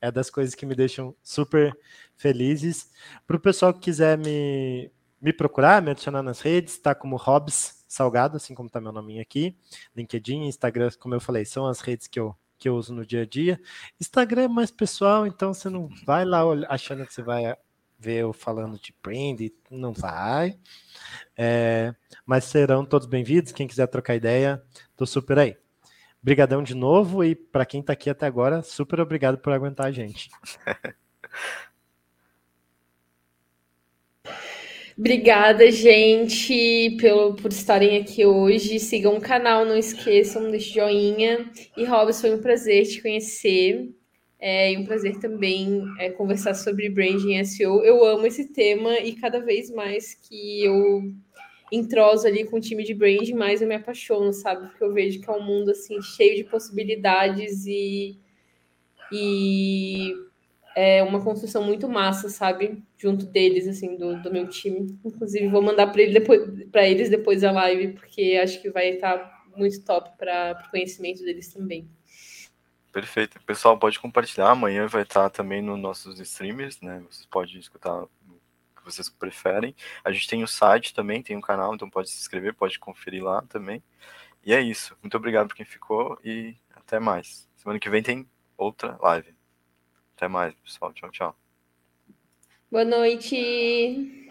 é das coisas que me deixam super felizes. Para o pessoal que quiser me, me procurar, me adicionar nas redes, está como Hobbs Salgado, assim como está meu nome aqui. LinkedIn, Instagram, como eu falei, são as redes que eu, que eu uso no dia a dia. Instagram é mais pessoal, então você não vai lá achando que você vai ver eu falando de brand, não vai. É, mas serão todos bem-vindos. Quem quiser trocar ideia, tô super aí. Obrigadão de novo e para quem está aqui até agora, super obrigado por aguentar a gente. Obrigada, gente, pelo, por estarem aqui hoje. Sigam o canal, não esqueçam, deixe joinha. E, Robson, foi um prazer te conhecer. É, e um prazer também é, conversar sobre branding SEO. Eu amo esse tema e cada vez mais que eu entroso ali com o time de branding, mais eu me apaixono, sabe? Porque eu vejo que é um mundo assim cheio de possibilidades e, e é uma construção muito massa, sabe? Junto deles, assim, do, do meu time. Inclusive, vou mandar para ele eles depois da live, porque acho que vai estar muito top para o conhecimento deles também. Perfeito. Pessoal, pode compartilhar. Amanhã vai estar também nos nossos streamers, né? Vocês podem escutar que vocês preferem. A gente tem o site também, tem um canal, então pode se inscrever, pode conferir lá também. E é isso. Muito obrigado por quem ficou e até mais. Semana que vem tem outra live. Até mais, pessoal. Tchau, tchau. Boa noite.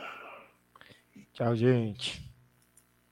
Tchau, gente.